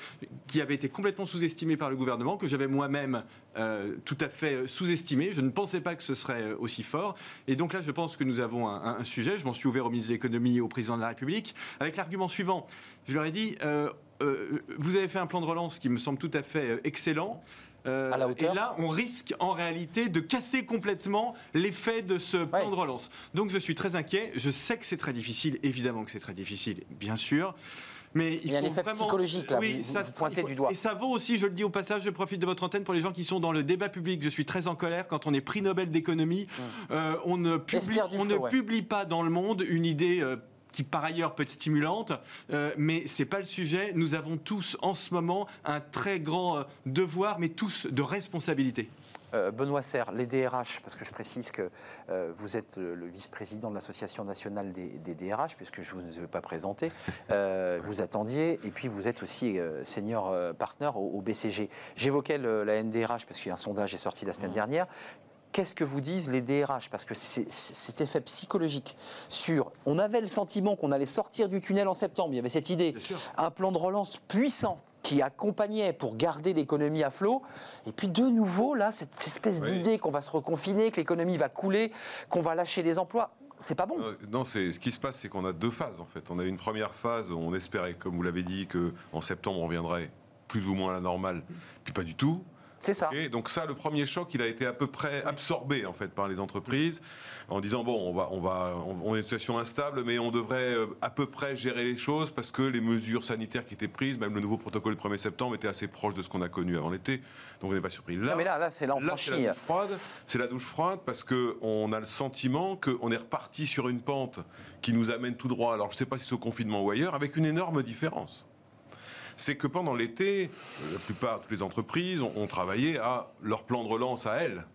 qui avait été complètement sous-estimé par le gouvernement, que j'avais moi-même euh, tout à fait sous-estimé. Je ne pensais pas que ce serait euh, aussi fort. Et donc là, je pense que nous avons un, sujet. Je m'en suis ouvert au ministre de l'économie et au président de la République avec l'argument suivant. Je leur ai dit. Euh, vous avez fait un plan de relance qui me semble tout à fait excellent. Euh, et là, on risque en réalité de casser complètement l'effet de ce plan de relance. Donc je suis très inquiet. Je sais que c'est très difficile, évidemment que c'est très difficile, bien sûr. Mais il, y a un effet psychologique là, oui, ça, vous du doigt. Et ça vaut aussi, je le dis au passage, je profite de votre antenne pour les gens qui sont dans le débat public. Je suis très en colère quand on est prix Nobel d'économie. Hum. Euh, on ne, publie, on ne publie pas dans le monde une idée euh, qui par ailleurs peut être stimulante, euh, mais c'est pas le sujet. Nous avons tous en ce moment un très grand euh, devoir, mais tous de responsabilité. Euh, Benoît Serre, les DRH, parce que je précise que vous êtes le, vice-président de l'Association nationale des, DRH, puisque je ne vous ai pas présenté, vous attendiez, et puis vous êtes aussi senior partner au, BCG. J'évoquais la NDRH, parce qu'un sondage est sorti la semaine mmh. dernière qu'est-ce que vous disent les DRH Parce que cet effet psychologique sur. On avait le sentiment qu'on allait sortir du tunnel en septembre. Il y avait cette idée, un plan de relance puissant qui accompagnait pour garder l'économie à flot. Et puis de nouveau, là, cette espèce d'idée qu'on va se reconfiner, que l'économie va couler, qu'on va lâcher des emplois. C'est pas bon. Non, c'est ce qui se passe, c'est qu'on a deux phases en fait. On a une première phase où on espérait, comme vous l'avez dit, que en septembre on reviendrait plus ou moins à la normale, puis pas du tout. C'est ça. donc ça, le premier choc, il a été à peu près absorbé en fait par les entreprises en disant bon, on va, on va, on est une situation instable, mais on devrait euh, à peu près gérer les choses parce que les mesures sanitaires qui étaient prises, même le nouveau protocole du 1er septembre, était assez proche de ce qu'on a connu avant l'été. Donc on n'est pas surpris. Là, mais là, là c'est la douche froide. C'est la douche froide parce que on a le sentiment qu'on est reparti sur une pente qui nous amène tout droit. Alors je ne sais pas si c'est au confinement ou ailleurs, avec une énorme différence c'est que pendant l'été, la plupart, toutes les entreprises ont, travaillé à leur plan de relance à elles.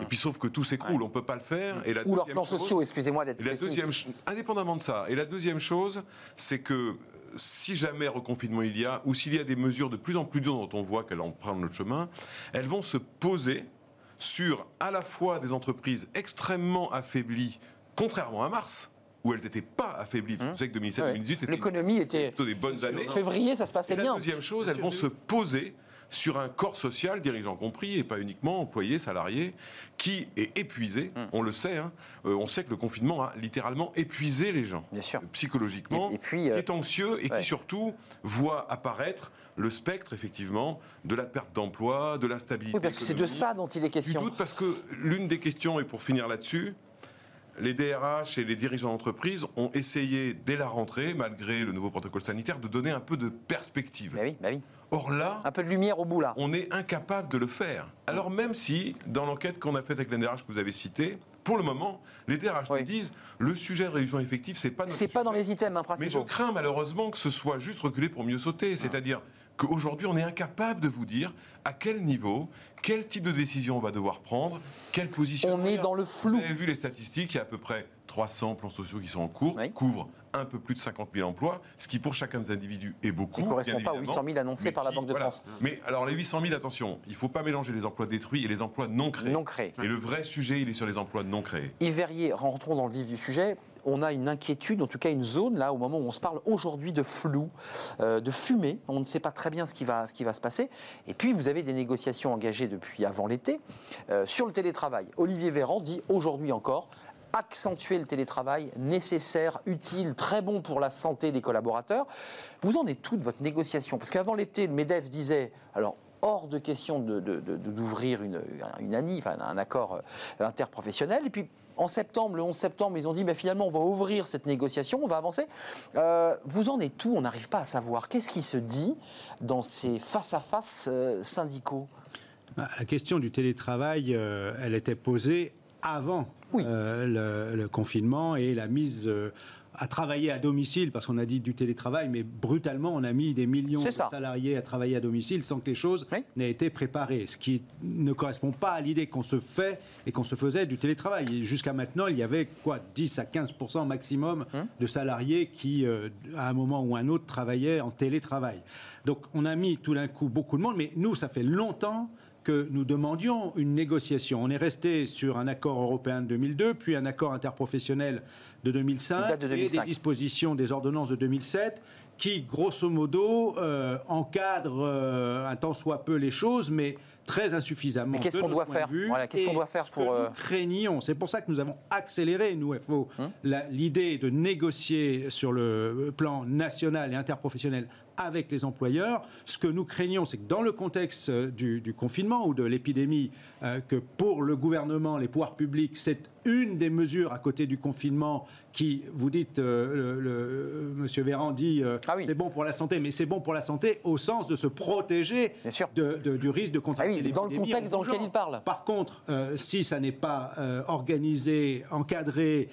Et puis sauf que tout s'écroule, on ne peut pas le faire. Et la Ou leurs plans sociaux, excusez-moi d'être précis. Indépendamment de ça. Et la deuxième chose, c'est que si jamais reconfinement il y a, ou s'il y a des mesures de plus en plus dures dont on voit qu'elles en prennent notre chemin, elles vont se poser sur à la fois des entreprises extrêmement affaiblies, contrairement à mars, où elles n'étaient pas affaiblies. Vous savez que 2017-2018 L'économie était plutôt des bonnes années. Février, ça se passait bien. La deuxième chose, elles vont se poser sur un corps social, dirigeants compris, et pas uniquement employés, salariés, qui est épuisé. Hmm. On le sait. Hein. Euh, on sait que le confinement a littéralement épuisé les gens, Bien sûr. psychologiquement, et, puis, qui euh, est anxieux et qui surtout voit apparaître le spectre, effectivement, de la perte d'emploi, de l'instabilité. Oui, parce que c'est de ça dont il est question. Du doute, parce que l'une des questions, et pour finir là-dessus, les DRH et les dirigeants d'entreprise ont essayé, dès la rentrée, malgré le nouveau protocole sanitaire, de donner un peu de perspective. Bah oui, bah oui. Or là, un peu de lumière au bout là. On est incapable de le faire. Alors même si, dans l'enquête qu'on a faite avec les DRH que vous avez cité, pour le moment, les DRH nous disent le sujet de réduction effective, c'est pas. C'est pas dans les items hein, Mais je crains malheureusement que ce soit juste reculer pour mieux sauter. C'est-à-dire qu'aujourd'hui, on est incapable de vous dire à quel niveau, quel type de décision on va devoir prendre, quelle position. On est dans le flou. Vous avez vu les statistiques, il y a à peu près 300 plans sociaux qui sont en cours, couvrent un peu plus de 50 000 emplois, ce qui pour chacun des individus est beaucoup. Il ne correspond pas aux 800 000 annoncés par la Banque de France. Mais alors les 800 000, attention, il ne faut pas mélanger les emplois détruits et les emplois non créés. Non créés. Et le vrai sujet, il est sur les emplois non créés. Yves Verrier, rentrons dans le vif du sujet on a une inquiétude, en tout cas une zone là au moment où on se parle aujourd'hui de flou, euh, de fumée. On ne sait pas très bien ce qui, va, se passer. Et puis vous avez des négociations engagées depuis avant l'été euh, sur le télétravail. Olivier Véran dit aujourd'hui encore accentuer le télétravail nécessaire, utile, très bon pour la santé des collaborateurs. Vous en êtes tout de votre négociation? Parce qu'avant l'été, le MEDEF disait, alors hors de question d'ouvrir une, enfin, un accord euh, interprofessionnel. Et puis en septembre, le 11 septembre, ils ont dit bah, finalement, on va ouvrir cette négociation, on va avancer. Euh, vous en êtes tout On n'arrive pas à savoir. Qu'est-ce qui se dit dans ces face-à-face euh, syndicaux? Bah, La question du télétravail, euh, elle était posée avant le, confinement et la mise à travailler à domicile, parce qu'on a dit du télétravail, mais brutalement, on a mis des millions de salariés à travailler à domicile sans que les choses n'aient été préparées. Ce qui ne correspond pas à l'idée qu'on se fait et qu'on se faisait du télétravail. Jusqu'à maintenant, il y avait quoi 10 à 15% maximum hum. de salariés qui, euh, à un moment ou un autre, travaillaient en télétravail. Donc on a mis tout d'un coup beaucoup de monde, mais nous, ça fait longtemps que nous demandions une négociation. On est resté sur un accord européen de 2002, puis un accord interprofessionnel de 2005, et des dispositions des ordonnances de 2007 qui, grosso modo, euh, encadrent euh, un tant soit peu les choses, mais très insuffisamment. Mais qu'est-ce qu'on doit, faire voilà, Qu'est-ce qu'on doit faire pour que nous craignons C'est pour ça que nous avons accéléré, nous FO, hum l'idée de négocier sur le plan national et interprofessionnel avec les employeurs. Ce que nous craignons, c'est que dans le contexte euh, du, confinement ou de l'épidémie, euh, que pour le gouvernement, les pouvoirs publics, c'est une des mesures à côté du confinement qui, vous dites, euh, le, Monsieur Véran dit, ah c'est bon pour la santé, mais c'est bon pour la santé au sens de se protéger du risque de contracter ah Dans le contexte dans lequel il parle. Par contre, si ça n'est pas organisé, encadré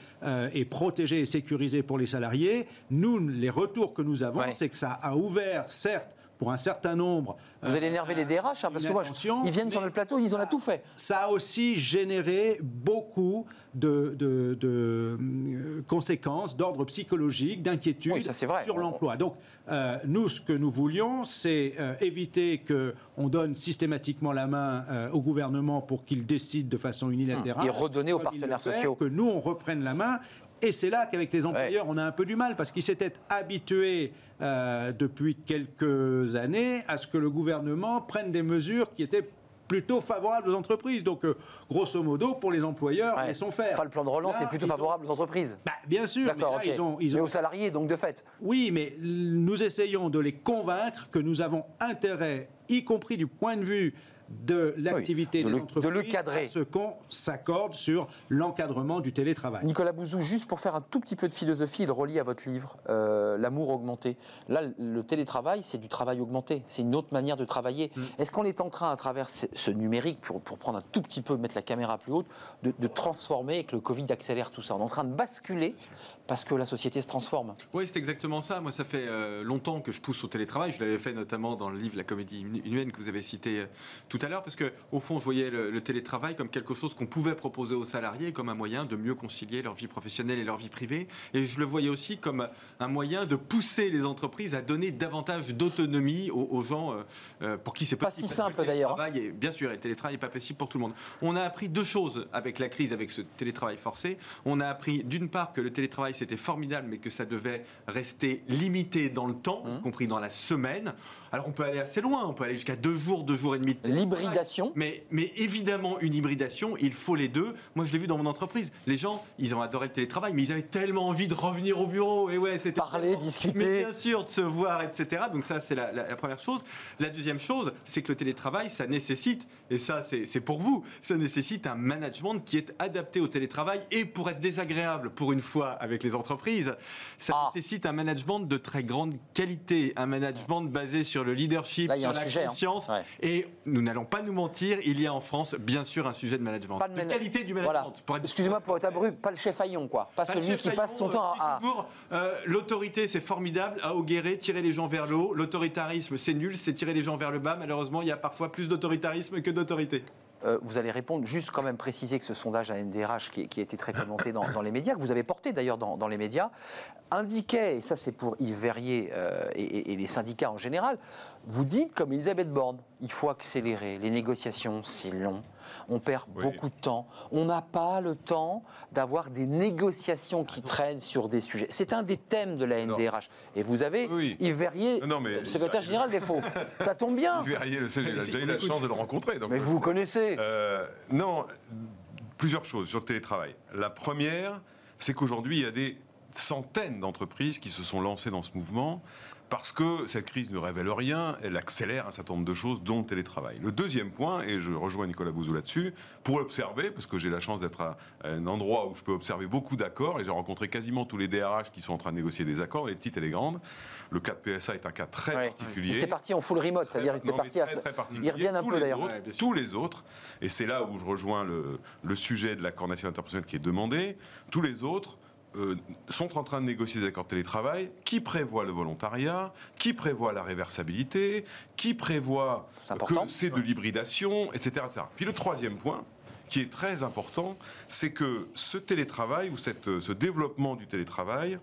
et protégé et sécurisé pour les salariés, nous, les retours que nous avons, c'est que ça a ouvert certes, pour un certain nombre. Vous allez énerver les DRH, hein, parce que moi, ils viennent sur le plateau, ils ont a tout fait. Ça a aussi généré beaucoup de, euh, conséquences d'ordre psychologique, d'inquiétude sur l'emploi. Donc, euh, nous, ce que nous voulions, c'est euh, éviter qu'on donne systématiquement la main au gouvernement pour qu'il décide de façon unilatérale. Et redonner aux partenaires sociaux. Que nous, on reprenne la main. Et c'est là qu'avec les employeurs, on a un peu du mal, parce qu'ils s'étaient habitués euh, depuis quelques années à ce que le gouvernement prenne des mesures qui étaient plutôt favorables aux entreprises. Donc, euh, grosso modo, pour les employeurs, ils sont faire. Enfin, le plan de relance est plutôt favorable aux entreprises. Bah, bien sûr. Mais, ils ont, ils ont... aux salariés, donc de fait. Oui, mais nous essayons de les convaincre que nous avons intérêt, y compris du point de vue de l'activité des entreprises, de le cadrer. ce qu'on s'accorde sur l'encadrement du télétravail. Nicolas Bouzou, juste pour faire un tout petit peu de philosophie, il relie à votre livre, euh, L'amour augmenté. Là, le télétravail, c'est du travail augmenté, c'est une autre manière de travailler. Mm. Est-ce qu'on est en train, à travers ce numérique, pour, prendre un tout petit peu, mettre la caméra plus haute, de, de transformer et que le Covid accélère tout ça? On est en train de basculer parce que la société se transforme. Oui, c'est exactement ça. Moi, ça fait euh, longtemps que je pousse au télétravail. Je l'avais fait notamment dans le livre La comédie humaine que vous avez cité euh, tout à l'heure, parce que au fond, je voyais le, télétravail comme quelque chose qu'on pouvait proposer aux salariés, comme un moyen de mieux concilier leur vie professionnelle et leur vie privée. Et je le voyais aussi comme un moyen de pousser les entreprises à donner davantage d'autonomie aux, gens euh, euh, pour qui c'est pas si simple d'ailleurs. Hein. Bien sûr, le télétravail n'est pas possible pour tout le monde. On a appris deux choses avec la crise, avec ce télétravail forcé. On a appris d'une part que le télétravail c'était formidable, mais que ça devait rester limité dans le temps, y mmh. compris dans la semaine. Alors on peut aller assez loin, on peut aller jusqu'à deux jours, deux jours et demi. L'hybridation. Mais, mais évidemment, une hybridation, il faut les deux. Moi, je l'ai vu dans mon entreprise. Les gens, ils ont adoré le télétravail, mais ils avaient tellement envie de revenir au bureau. Et ouais, c'était parler, discuter. Mais bien sûr, de se voir, etc. Donc ça, c'est la, première chose. La deuxième chose, c'est que le télétravail, ça nécessite, et ça, c'est pour vous, ça nécessite un management qui est adapté au télétravail et pour être désagréable pour une fois avec les entreprises, ça ah. nécessite un management de très grande qualité, un management basé sur le leadership, Là, sur la sujet, hein. conscience. Et nous n'allons pas nous mentir, il y a en France, bien sûr, un sujet de management. Pas de, qualité du management. Excusez-moi pour être abrupt, pas le chef Aillon, quoi. Pas, celui qui passe son temps à. Euh, l'autorité, c'est formidable, à guéret, tirer les gens vers le haut. L'autoritarisme, c'est nul, c'est tirer les gens vers le bas. Malheureusement, il y a parfois plus d'autoritarisme que d'autorité. Euh, vous allez répondre. Juste quand même préciser que ce sondage à NDRH, qui, a été très commenté dans, les médias, que vous avez porté d'ailleurs dans, les médias, indiquait, et ça c'est pour Yves Verrier euh, et, les syndicats en général, vous dites comme Elisabeth Borne, il faut accélérer, les négociations c'est long, on perd beaucoup de temps. On n'a pas le temps d'avoir des négociations qui traînent sur des sujets. C'est un des thèmes de la NDRH. Et vous avez Yves Verrier, le secrétaire général des Faux. Ça tombe bien. Yves Verrier, j'ai eu la chance de le rencontrer. Mais vous vous connaissez. Euh, non, plusieurs choses sur le télétravail. La première, c'est qu'aujourd'hui, il y a des centaines d'entreprises qui se sont lancées dans ce mouvement parce que cette crise ne révèle rien, elle accélère un certain nombre de choses, dont le télétravail. Le deuxième point, et je rejoins Nicolas Bouzou là-dessus, pour observer, parce que j'ai la chance d'être à un endroit où je peux observer beaucoup d'accords, et j'ai rencontré quasiment tous les DRH qui sont en train de négocier des accords, les petites et les grandes. Le cas de PSA est un cas très particulier. Ils étaient partis en full remote, c'est-à-dire ils étaient partis à... Ils reviennent un peu d'ailleurs. Tous les autres, et c'est là où je rejoins le, le sujet de l'accord national interprofessionnel qui est demandé, tous les autres euh, sont en train de négocier des accords de télétravail. Qui prévoient le volontariat, qui prévoient la réversibilité, qui prévoient que c'est de l'hybridation, etc., Puis le troisième point, qui est très important, c'est que ce télétravail ou cette, ce développement du télétravail,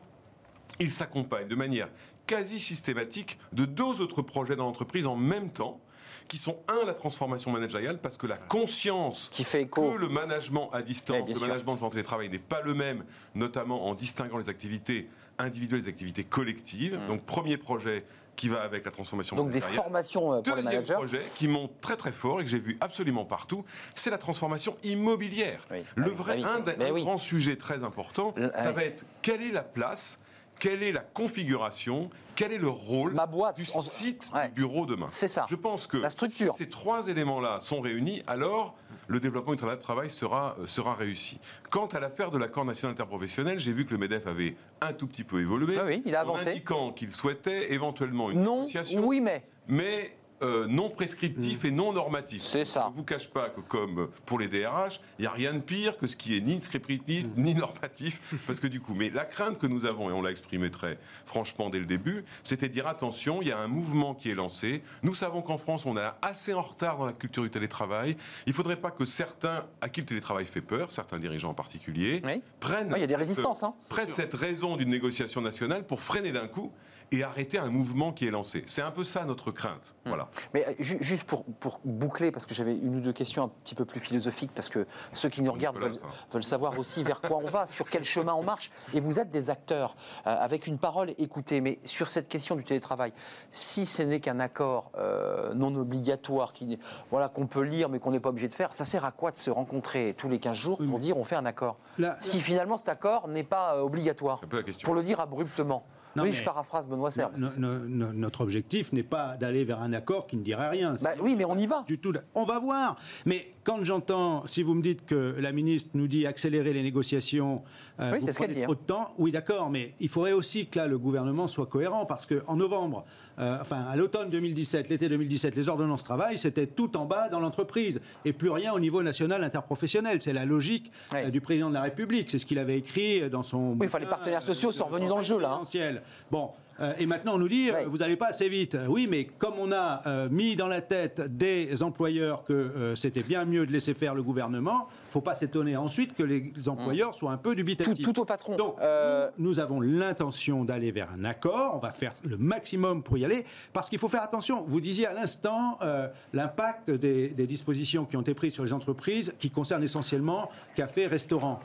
il s'accompagne de manière quasi systématique de deux autres projets dans l'entreprise en même temps qui sont, un, la transformation managériale, parce que la conscience qui fait que le management à distance, le management de télétravail n'est pas le même, notamment en distinguant les activités individuelles et les activités collectives. Mmh. Donc, premier projet qui va avec la transformation Donc des formations euh, pour les managers. projet qui monte très très fort et que j'ai vu absolument partout, c'est la transformation immobilière. Le ah vrai, un, un grand sujet très important, ça va être quelle est la place quelle est la configuration, quel est le rôle du site du bureau demain? C'est ça. Je pense que si ces trois éléments-là sont réunis, alors le développement du travail, travail sera, euh, sera réussi. Quant à l'affaire de l'accord national interprofessionnel, j'ai vu que le MEDEF avait un tout petit peu évolué. Ah oui, il a avancé. En indiquant qu'il souhaitait éventuellement une non, négociation. Oui, mais. Mais euh, non prescriptif mm. et non normatif. C'est ça. Je ne vous cache pas que, comme pour les DRH, il n'y a rien de pire que ce qui est ni prescriptif mm. ni normatif. Parce que du coup, mais la crainte que nous avons, et on l'a exprimé très franchement dès le début, c'était de dire attention, il y a un mouvement qui est lancé. Nous savons qu'en France, on est assez en retard dans la culture du télétravail. Il ne faudrait pas que certains, à qui le télétravail fait peur, certains dirigeants en particulier, prennent, il y a des résistances, hein. prennent cette raison d'une négociation nationale pour freiner d'un coup et arrêter un mouvement qui est lancé. C'est un peu ça notre crainte. Hmm. Voilà. Mais euh, juste pour, pour, boucler, parce que j'avais une ou deux questions un petit peu plus philosophiques, parce que ceux qui nous regardent veulent, savoir aussi vers quoi on va, sur quel chemin on marche. Et vous êtes des acteurs euh, avec une parole écoutée. Mais sur cette question du télétravail, si ce n'est qu'un accord euh, non obligatoire, qui, voilà, qu'on peut lire mais qu'on n'est pas obligé de faire, ça sert à quoi de se rencontrer tous les 15 jours pour dire on fait un accord Si finalement cet accord n'est pas obligatoire, pour le dire abruptement? Oui, je paraphrase Benoît Serre. notre objectif n'est pas d'aller vers un accord qui ne dirait rien. Bah oui, mais on y va. Du tout. On va voir. Mais quand j'entends, si vous me dites que la ministre nous dit accélérer les négociations, euh, oui, vous prenez trop de temps, oui, d'accord, mais il faudrait aussi que là, le gouvernement soit cohérent, parce qu'en novembre, euh, enfin, à l'automne 2017, l'été 2017, les ordonnances travail, c'était tout en bas dans l'entreprise, et plus rien au niveau national interprofessionnel. C'est la logique euh, du président de la République. C'est ce qu'il avait écrit dans son... Oui, enfin, les partenaires sociaux sont revenus dans le jeu, là. Hein. Bon, et maintenant on nous dit, vous n'allez pas assez vite. Oui, mais comme on a mis dans la tête des employeurs que c'était bien mieux de laisser faire le gouvernement, ne faut pas s'étonner ensuite que les employeurs soient un peu dubitatifs. Tout, tout au patron. Donc, nous, avons l'intention d'aller vers un accord. On va faire le maximum pour y aller, parce qu'il faut faire attention. Vous disiez à l'instant l'impact des, des dispositions qui ont été prises sur les entreprises, qui concernent essentiellement cafés, restaurants.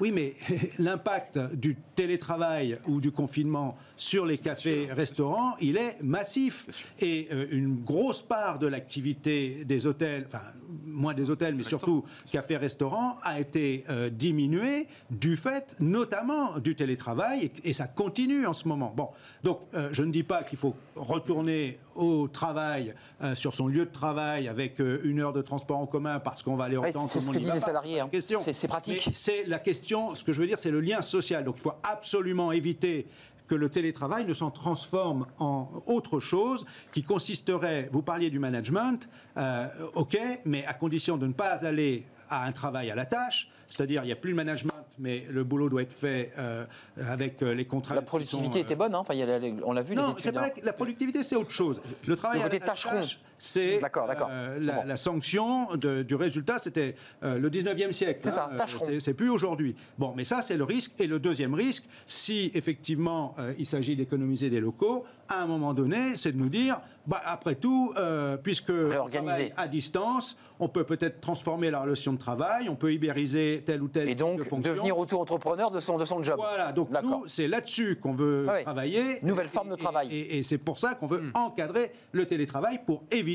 Oui, mais l'impact du télétravail ou du confinement sur les cafés, restaurants, il est massif. Et euh, une grosse part de l'activité des hôtels, enfin moins des hôtels, mais surtout cafés, restaurants, a été euh, diminuée du fait notamment du télétravail et, ça continue en ce moment. Bon, donc euh, je ne dis pas qu'il faut retourner au travail sur son lieu de travail avec une heure de transport en commun parce qu'on va aller en temps. C'est ce que disent les salariés. Hein. C'est pratique. C'est la question. Ce que je veux dire, c'est le lien social. Donc il faut absolument éviter que le télétravail ne s'en transforme en autre chose qui consisterait, vous parliez du management, euh, ok, mais à condition de ne pas aller à un travail à la tâche, c'est-à-dire il n'y a plus de management, mais le boulot doit être fait euh, avec euh, les contrats. La productivité était bonne, hein enfin, on l'a vu. Non, c'est pas la, productivité, c'est autre chose. Le travail à la tâche, c'est euh, la, sanction du résultat, c'était le 19e siècle. C'est ça, hein, C'est plus aujourd'hui. Bon, mais ça, c'est le risque. Et le deuxième risque, si effectivement il s'agit d'économiser des locaux, à un moment donné, c'est de nous dire, bah, après tout, puisque Réorganiser. à distance, on peut peut-être transformer la relation de travail, on peut ibériser tel ou tel Et donc, devenir auto-entrepreneur de son, de son job. Voilà, donc nous, c'est là-dessus qu'on veut travailler. Nouvelle forme de travail. Et, c'est pour ça qu'on veut hmm. encadrer le télétravail pour éviter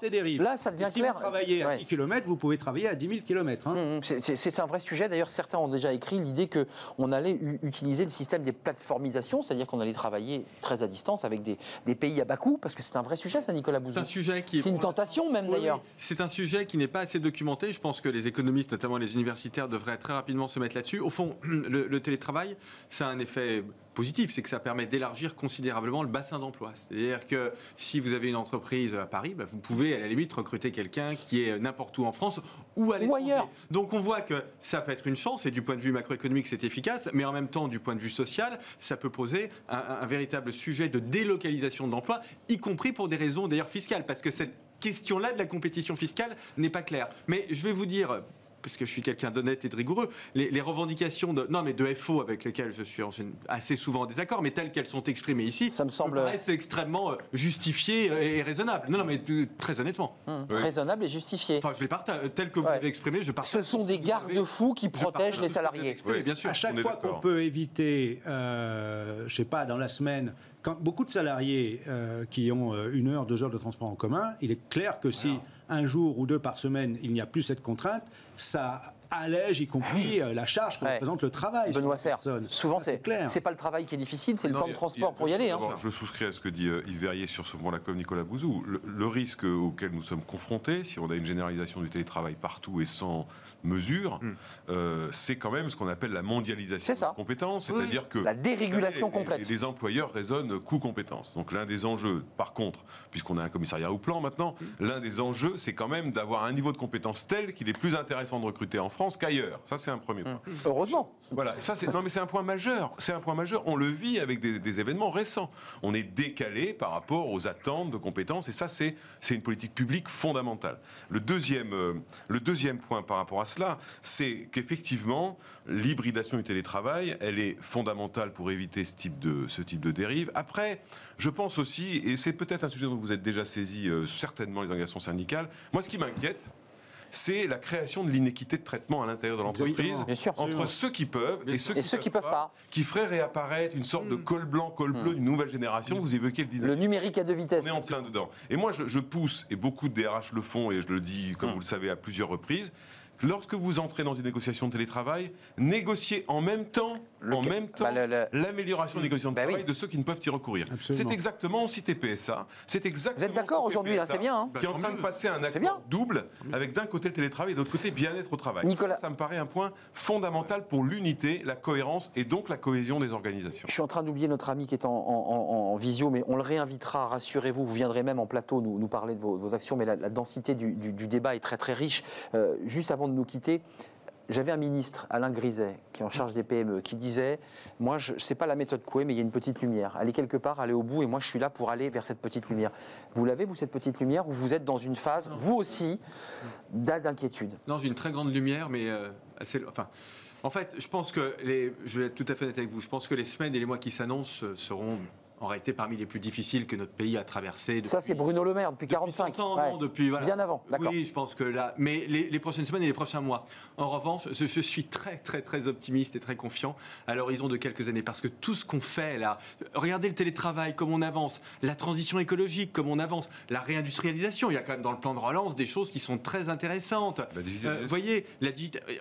ces dérives. Là, ça devient si clair. vous travaillez à 10 km, vous pouvez travailler à 10 000 km. C'est un vrai sujet. D'ailleurs, certains ont déjà écrit l'idée qu'on allait utiliser le système des plateformisations, c'est-à-dire qu'on allait travailler très à distance avec des, des pays à bas coût, parce que c'est un vrai sujet, ça, Nicolas Bouzou. C'est un sujet qui C'est une tentation, même, d'ailleurs. C'est un sujet qui n'est pas assez documenté. Je pense que les économistes, notamment les universitaires, devraient très rapidement se mettre là-dessus. Au fond, le, télétravail, ça a un effet positif, c'est que ça permet d'élargir considérablement le bassin d'emploi. C'est-à-dire que si vous avez une entreprise à Paris, bah, vous pouvez à la limite recruter quelqu'un qui est n'importe où en France ou à l'étranger. Donc on voit que ça peut être une chance et du point de vue macroéconomique c'est efficace, mais en même temps du point de vue social, ça peut poser un, un véritable sujet de délocalisation d'emploi, y compris pour des raisons d'ailleurs fiscales, parce que cette question-là de la compétition fiscale n'est pas claire. Mais je vais vous dire, puisque je suis quelqu'un d'honnête et de rigoureux, les, revendications de, non, mais de FO avec lesquelles je suis assez souvent en désaccord, mais telles qu'elles sont exprimées ici, ça me semble extrêmement euh, justifié et raisonnable. Non, non, mais euh, très honnêtement. Hum, raisonnable et justifié. Enfin, je les partage, euh, tel que vous l'avez exprimé, je partage. Ce sont des garde-fous qui protègent les salariés. Oui, bien sûr. À chaque fois qu'on peut éviter, je je sais pas, dans la semaine, quand beaucoup de salariés qui ont une heure, deux heures de transport en commun, il est clair que si un jour ou deux par semaine, il n'y a plus cette contrainte, ça allège y compris ah euh, la charge que représente le travail. Benoît Serre, souvent c'est clair. C'est pas le travail qui est difficile, c'est le temps de transport pour y aller. Hein. Je souscris à ce que dit euh, Yves Verrier sur ce point-là comme Nicolas Bouzou. Le, risque auquel nous sommes confrontés, si on a une généralisation du télétravail partout et sans mesure, hmm. euh, c'est quand même ce qu'on appelle la mondialisation des compétences, c'est-à-dire que la dérégulation complète. Les, employeurs raisonnent coût-compétences. Donc l'un des enjeux, par contre, puisqu'on a un commissariat au plan maintenant, hmm. l'un des enjeux, c'est quand même d'avoir un niveau de compétence tel qu'il est plus intéressant de recruter en France qu'ailleurs. Ça, c'est un premier point. Hmm. Heureusement. Voilà. Ça, c'est non, mais c'est un point majeur. C'est un point majeur. On le vit avec des, événements récents. On est décalé par rapport aux attentes de compétences, et ça, c'est c'est une politique publique fondamentale. Le deuxième, euh, le deuxième point par rapport à cela, c'est qu'effectivement, l'hybridation du télétravail, elle est fondamentale pour éviter ce type de, ce type de dérive. Après, je pense aussi, et c'est peut-être un sujet dont vous êtes déjà saisi, euh, certainement les organisations syndicales, moi ce qui m'inquiète, c'est la création de l'inéquité de traitement à l'intérieur de l'entreprise entre ceux qui peuvent et ceux, qui, peuvent, pas, qui ferait réapparaître une sorte de hmm. col blanc, col bleu hmm. d'une nouvelle génération. Vous évoquez le dynamisme. Le numérique à deux vitesses. On est en plein dedans. Et moi, je, pousse, et beaucoup de DRH le font, et je le dis, comme hmm. vous le savez, à plusieurs reprises, lorsque vous entrez dans une négociation de télétravail, négociez en même temps en même temps bah, l'amélioration des conditions de bah travail de ceux qui ne peuvent y recourir. C'est exactement, on cite PSA, c'est exactement. Vous êtes d'accord aujourd'hui, c'est bien. Hein. qui est en train de passer un accord double avec d'un côté le télétravail et de l'autre côté bien-être au travail. Nicolas. Ça, me paraît un point fondamental pour l'unité, la cohérence et donc la cohésion des organisations. Je suis en train d'oublier notre ami qui est en, visio, mais on le réinvitera, rassurez-vous, vous viendrez même en plateau nous, nous parler de vos, actions, mais la, densité du, débat est très très riche. Euh, juste avant de nous quitter, j'avais un ministre, Alain Griset, qui est en charge des PME, qui disait Moi, je sais pas la méthode Coué, mais il y a une petite lumière. Allez quelque part, allez au bout, et moi, je suis là pour aller vers cette petite lumière. Vous l'avez, vous, cette petite lumière, ou vous êtes dans une phase, vous aussi, d'inquiétude? Non, j'ai une très grande lumière, mais euh, assez. Enfin. En fait, je pense que les, je vais être tout à fait honnête avec vous. Je pense que les semaines et les mois qui s'annoncent euh, seront en réalité parmi les plus difficiles que notre pays a traversé. Ça, c'est Bruno Le Maire depuis 45 ans, non, depuis bien avant. Oui, je pense que là, mais les, prochaines semaines et les prochains mois. En revanche, je, je, suis très, très, très optimiste et très confiant à l'horizon de quelques années parce que tout ce qu'on fait là, regardez le télétravail, comme on avance, la transition écologique, comme on avance, la réindustrialisation. Il y a quand même dans le plan de relance des choses qui sont très intéressantes. Euh, vous voyez, la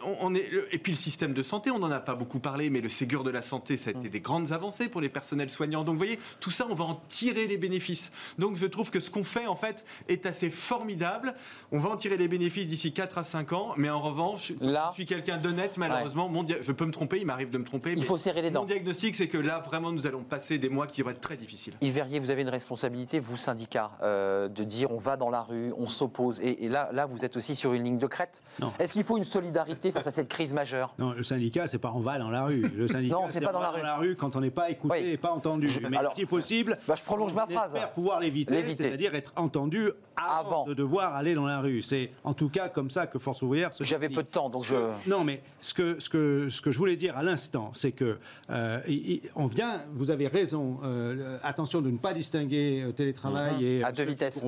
on, on, est et puis le système de santé, on n'en a pas beaucoup parlé, mais le Ségur de la santé, ça a été mm. des grandes avancées pour les personnels soignants. Donc, vous voyez, tout ça, on va en tirer les bénéfices. Donc je trouve que ce qu'on fait, en fait, est assez formidable. On va en tirer les bénéfices d'ici 4 à 5 ans, mais en revanche, là, je suis quelqu'un d'honnête, malheureusement. je peux me tromper, il m'arrive de me tromper. Il faut serrer les dents. Mon diagnostic, c'est que là, vraiment, nous allons passer des mois qui vont être très difficiles. Yves Verrier, vous avez une responsabilité, vous, syndicat, euh, de dire on va dans la rue, on s'oppose. Et, là, là, vous êtes aussi sur une ligne de crête. Est-ce qu'il faut une solidarité face à cette crise majeure? Non, le syndicat, c'est pas on va dans la rue. Le syndicat, c'est pas dans, la, rue. dans la rue quand on n'est pas écouté et pas entendu. Mais si possible, bah, je prolonge ma phrase. pouvoir l'éviter, c'est-à-dire être entendu avant, de devoir aller dans la rue. C'est en tout cas comme ça que Force ouvrière se. J'avais peu de temps, donc je. Non, mais ce que ce que ce que je voulais dire à l'instant, c'est que euh, on vient. Vous avez raison. Euh, attention de ne pas distinguer euh, télétravail mm-hmm. et à deux vitesses.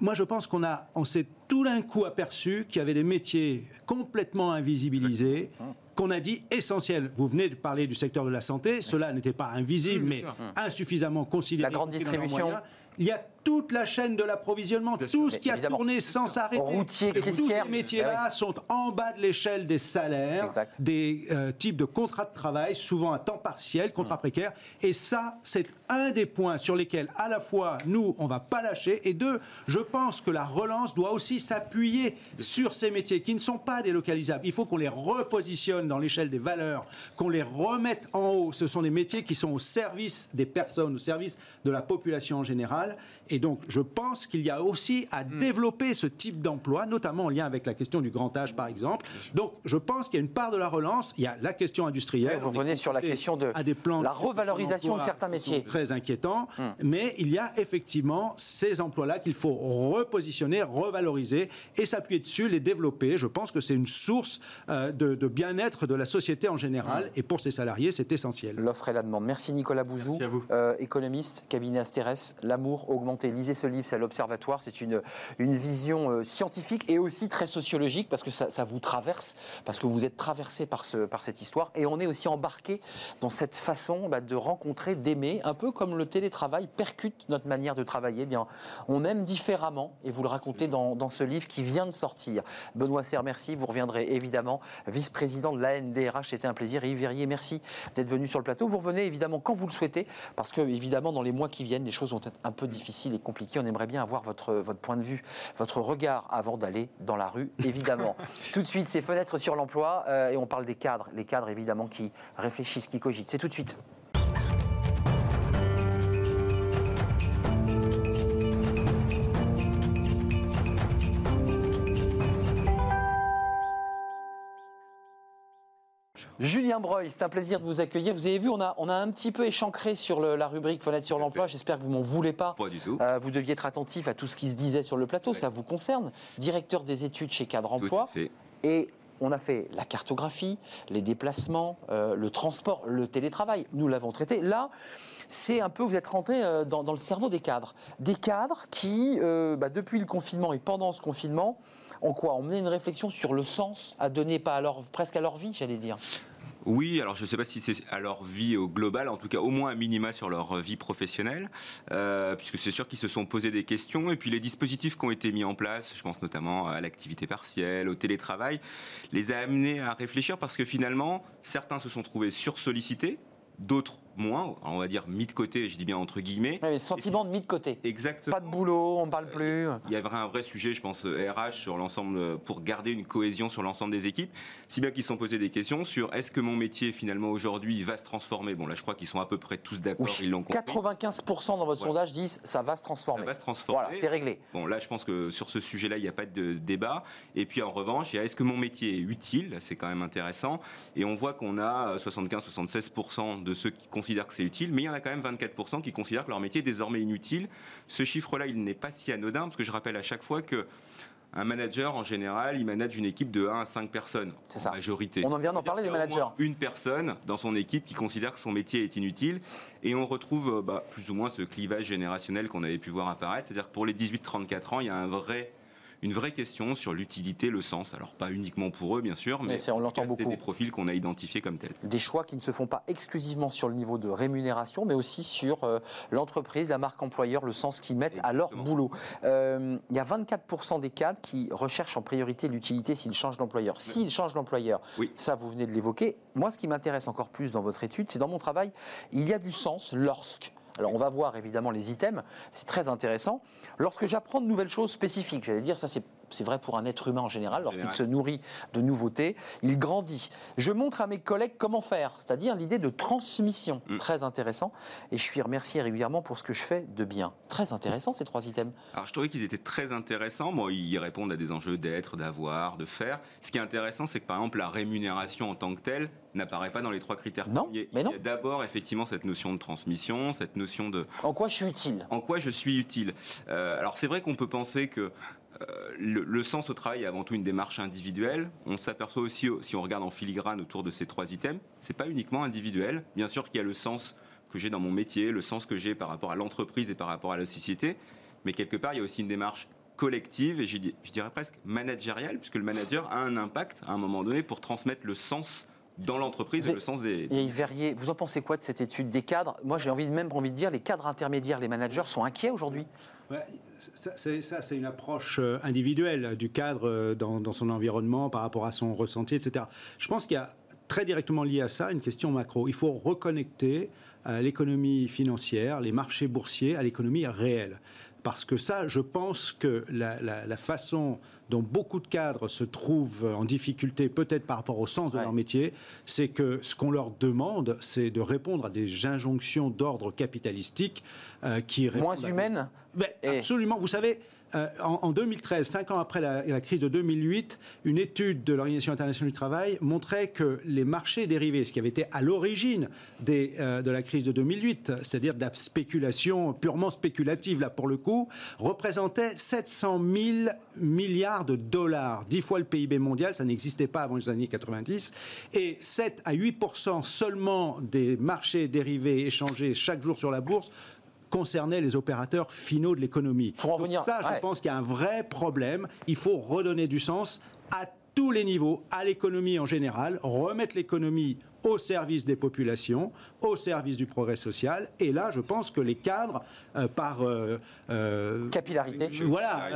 Moi, je pense qu'on a, on s'est tout d'un coup aperçu qu'il y avait des métiers complètement invisibilisés qu'on a dit essentiel. Vous venez de parler du secteur de la santé, cela n'était pas invisible, mais insuffisamment considéré. La grande distribution. Il y a toute la chaîne de l'approvisionnement, tout ce qui a tourné sans arrêter. Routier, tous ces métiers-là sont en bas de l'échelle des salaires, des euh, types de contrats de travail, souvent à temps partiel, contrats mm. précaires. Et ça, c'est un des points sur lesquels, à la fois, nous, on va pas lâcher, et deux, je pense que la relance doit aussi s'appuyer sur ces métiers qui ne sont pas délocalisables. Il faut qu'on les repositionne dans l'échelle des valeurs, qu'on les remette en haut. Ce sont des métiers qui sont au service des personnes, au service de la population en général. Et donc, je pense qu'il y a aussi à hmm. développer ce type d'emploi, notamment en lien avec la question du grand âge, par exemple. Donc, je pense qu'il y a une part de la relance. Il y a la question industrielle. vous revenez sur la question de des plans la revalorisation de certains métiers. Très inquiétant. Hmm. Mais il y a effectivement ces emplois-là qu'il faut repositionner, revaloriser et s'appuyer dessus, les développer. Je pense que c'est une source euh, de, bien-être de la société en général. Hmm. Et pour ces salariés, c'est essentiel. L'offre et la demande. Merci Nicolas Bouzou, euh, économiste, cabinet Astérès. L'amour augmente Lisez ce livre, c'est à l'Observatoire. C'est une, une vision euh, scientifique et aussi très sociologique parce que ça, vous traverse, parce que vous êtes traversé par, ce, par cette histoire. Et on est aussi embarqué dans cette façon bah, de rencontrer, d'aimer, un peu comme le télétravail percute notre manière de travailler. Eh bien, on aime différemment et vous le racontez dans, dans ce livre qui vient de sortir. Benoît Serre, merci. Vous reviendrez évidemment vice-président de l'ANDRH. C'était un plaisir. Et Yves Verrier, merci d'être venu sur le plateau. Vous revenez évidemment quand vous le souhaitez parce que évidemment dans les mois qui viennent, les choses vont être un peu difficiles compliqué. On aimerait bien avoir votre, votre point de vue, votre regard avant d'aller dans la rue, évidemment. tout de suite, c'est fenêtres sur l'emploi euh, et on parle des cadres. Les cadres, évidemment, qui réfléchissent, qui cogitent. C'est tout de suite. Julien Breuil, c'est un plaisir de vous accueillir. Vous avez vu, on a, on a un petit peu échancré sur la rubrique Fenêtre sur l'emploi. J'espère que vous m'en voulez pas. Pas du tout. Euh, vous deviez être attentif à tout ce qui se disait sur le plateau. Ça vous concerne. Directeur des études chez Cadre Emploi. Et on a fait la cartographie, les déplacements, euh, le transport, le télétravail. Nous l'avons traité. Là, c'est un peu, vous êtes rentré euh, dans, le cerveau des cadres. Des cadres qui, bah, depuis le confinement et pendant ce confinement, ont quoi? On mené une réflexion sur le sens à donner, pas à presque à leur vie, j'allais dire. Oui, alors je ne sais pas si c'est à leur vie au global, en tout cas au moins un minima sur leur vie professionnelle, euh, puisque c'est sûr qu'ils se sont posé des questions, et puis les dispositifs qui ont été mis en place, je pense notamment à l'activité partielle, au télétravail, les a amenés à réfléchir parce que finalement, certains se sont trouvés sursollicités, d'autres moins, on va dire mis de côté, je dis bien entre guillemets. le sentiment de mis de côté. Exactement. Pas de boulot, on parle plus. Il y avait un vrai sujet, je pense, RH sur l'ensemble, pour garder une cohésion sur l'ensemble des équipes, si bien qu'ils se sont posés des questions sur est-ce que mon métier finalement aujourd'hui va se transformer? Bon là, je crois qu'ils sont à peu près tous d'accord, ils l'ont compris. 95% dans votre sondage disent ça va se transformer. Ça va se transformer. Voilà, c'est réglé. Bon là, je pense que sur ce sujet-là, il n'y a pas de débat. Et puis en revanche, il y a est-ce que mon métier est utile? C'est quand même intéressant. Et on voit qu'on a 75-76% de ceux qui considèrent que c'est utile, mais il y en a quand même 24% qui considèrent que leur métier est désormais inutile. Ce chiffre-là, il n'est pas si anodin, parce que je rappelle à chaque fois que un manager, en général, il manage une équipe de 1 à 5 personnes, C'est ça. majorité. On en vient d'en parler des managers. Une personne dans son équipe qui considère que son métier est inutile. Et on retrouve euh, bah, plus ou moins ce clivage générationnel qu'on avait pu voir apparaître. C'est-à-dire que pour les 18-34 ans, il y a un vrai une vraie question sur l'utilité, le sens. Alors pas uniquement pour eux, bien sûr, mais, on l'entend beaucoup. des profils qu'on a identifiés comme tels. Des choix qui ne se font pas exclusivement sur le niveau de rémunération, mais aussi sur euh, l'entreprise, la marque employeur, le sens qu'ils mettent à leur boulot. Euh, il y a 24% des cadres qui recherchent en priorité l'utilité s'ils changent d'employeur. S'ils changent d'employeur, ça vous venez de l'évoquer. Moi, ce qui m'intéresse encore plus dans votre étude, c'est dans mon travail, il y a du sens lorsque alors on va voir évidemment les items, c'est très intéressant. Lorsque j'apprends de nouvelles choses spécifiques, j'allais dire ça c'est c'est vrai pour un être humain en général, lorsqu'il se nourrit de nouveautés, il grandit. Je montre à mes collègues comment faire, c'est-à-dire l'idée de transmission, mm. très intéressant, et je suis remercié régulièrement pour ce que je fais de bien. Très intéressant ces trois items. Alors je trouvais qu'ils étaient très intéressants, moi ils répondent à des enjeux d'être, d'avoir, de faire. Ce qui est intéressant, c'est que par exemple la rémunération en tant que telle n'apparaît pas dans les trois critères non, Mais non. Il y a d'abord effectivement cette notion de transmission, cette notion de... En quoi je suis utile? En quoi je suis utile? Euh, Alors c'est vrai qu'on peut penser que le, sens au travail est avant tout une démarche individuelle. On s'aperçoit aussi, si on regarde en filigrane autour de ces trois items, c'est pas uniquement individuel. Bien sûr qu'il y a le sens que j'ai dans mon métier, le sens que j'ai par rapport à l'entreprise et par rapport à la société, mais quelque part, il y a aussi une démarche collective et je, dirais presque managériale, puisque le manager a un impact à un moment donné pour transmettre le sens dans l'entreprise le sens des... Et Verrier, vous en pensez quoi de cette étude des cadres? Moi, j'ai envie, même envie de dire, les cadres intermédiaires, les managers sont inquiets aujourd'hui ça, c'est une approche euh, individuelle du cadre euh, dans, son environnement par rapport à son ressenti, etc. Je pense qu'il y a très directement lié à ça une question macro. Il faut reconnecter euh, l'économie financière, les marchés boursiers à l'économie réelle. Parce que ça, je pense que la, façon dont beaucoup de cadres se trouvent en difficulté, peut-être par rapport au sens de leur métier, c'est que ce qu'on leur demande, c'est de répondre à des injonctions d'ordre capitalistique qui moins humaines absolument. Vous savez, euh, en, 2013, cinq ans après la, crise de 2008, une étude de l'Organisation internationale du travail montrait que les marchés dérivés, ce qui avait été à l'origine euh, de la crise de 2008, c'est-à-dire de la spéculation purement spéculative, là pour le coup, représentaient 700 000 milliards de dollars, dix fois le PIB mondial, ça n'existait pas avant les années 90, et 7 à 8% seulement des marchés dérivés échangés chaque jour sur la bourse concernait les opérateurs finaux de l'économie. Pour Donc ça, je pense qu'il y a un vrai problème. Il faut redonner du sens à tous les niveaux, à l'économie en général, remettre l'économie au service des populations, au service du progrès social. Et là, je pense que les cadres, euh, par euh, euh, capillarité, voilà,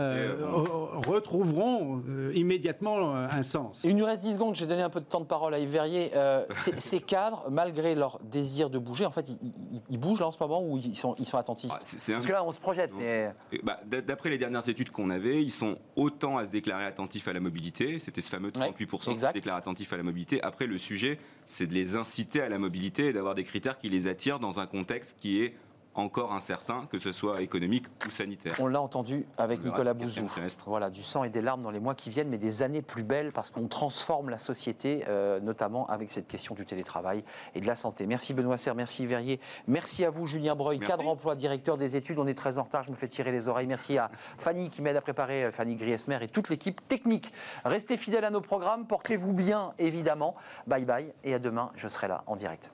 retrouveront immédiatement un sens. Il nous reste 10 secondes. J'ai donné un peu de temps de parole à Yves Verrier. ces cadres, malgré leur désir de bouger, en fait, ils, bougent là en ce moment ou ils sont, ils sont attentistes ah, Parce que là, on se projette. Bah, d'après les dernières études qu'on avait, ils sont autant à se déclarer attentifs à la mobilité. C'était ce fameux 38% qui se déclarent attentifs à la mobilité. Après, le sujet, c'est de les inciter à la mobilité et d'avoir des critères qui les attirent dans un contexte qui est encore incertain, que ce soit économique ou sanitaire. On l'a entendu avec Nicolas Bouzou. Voilà, du sang et des larmes dans les mois qui viennent, mais des années plus belles parce qu'on transforme la société, euh, notamment avec cette question du télétravail et de la santé. Merci Benoît Serre, merci Verrier, merci à vous Julien Breuil, cadre emploi, directeur des études. On est très en retard, je me fais tirer les oreilles. Merci à Fanny qui m'aide à préparer, euh, Fanny Griesmer et toute l'équipe technique. Restez fidèles à nos programmes, portez-vous bien évidemment. Bye bye et à demain, je serai là en direct.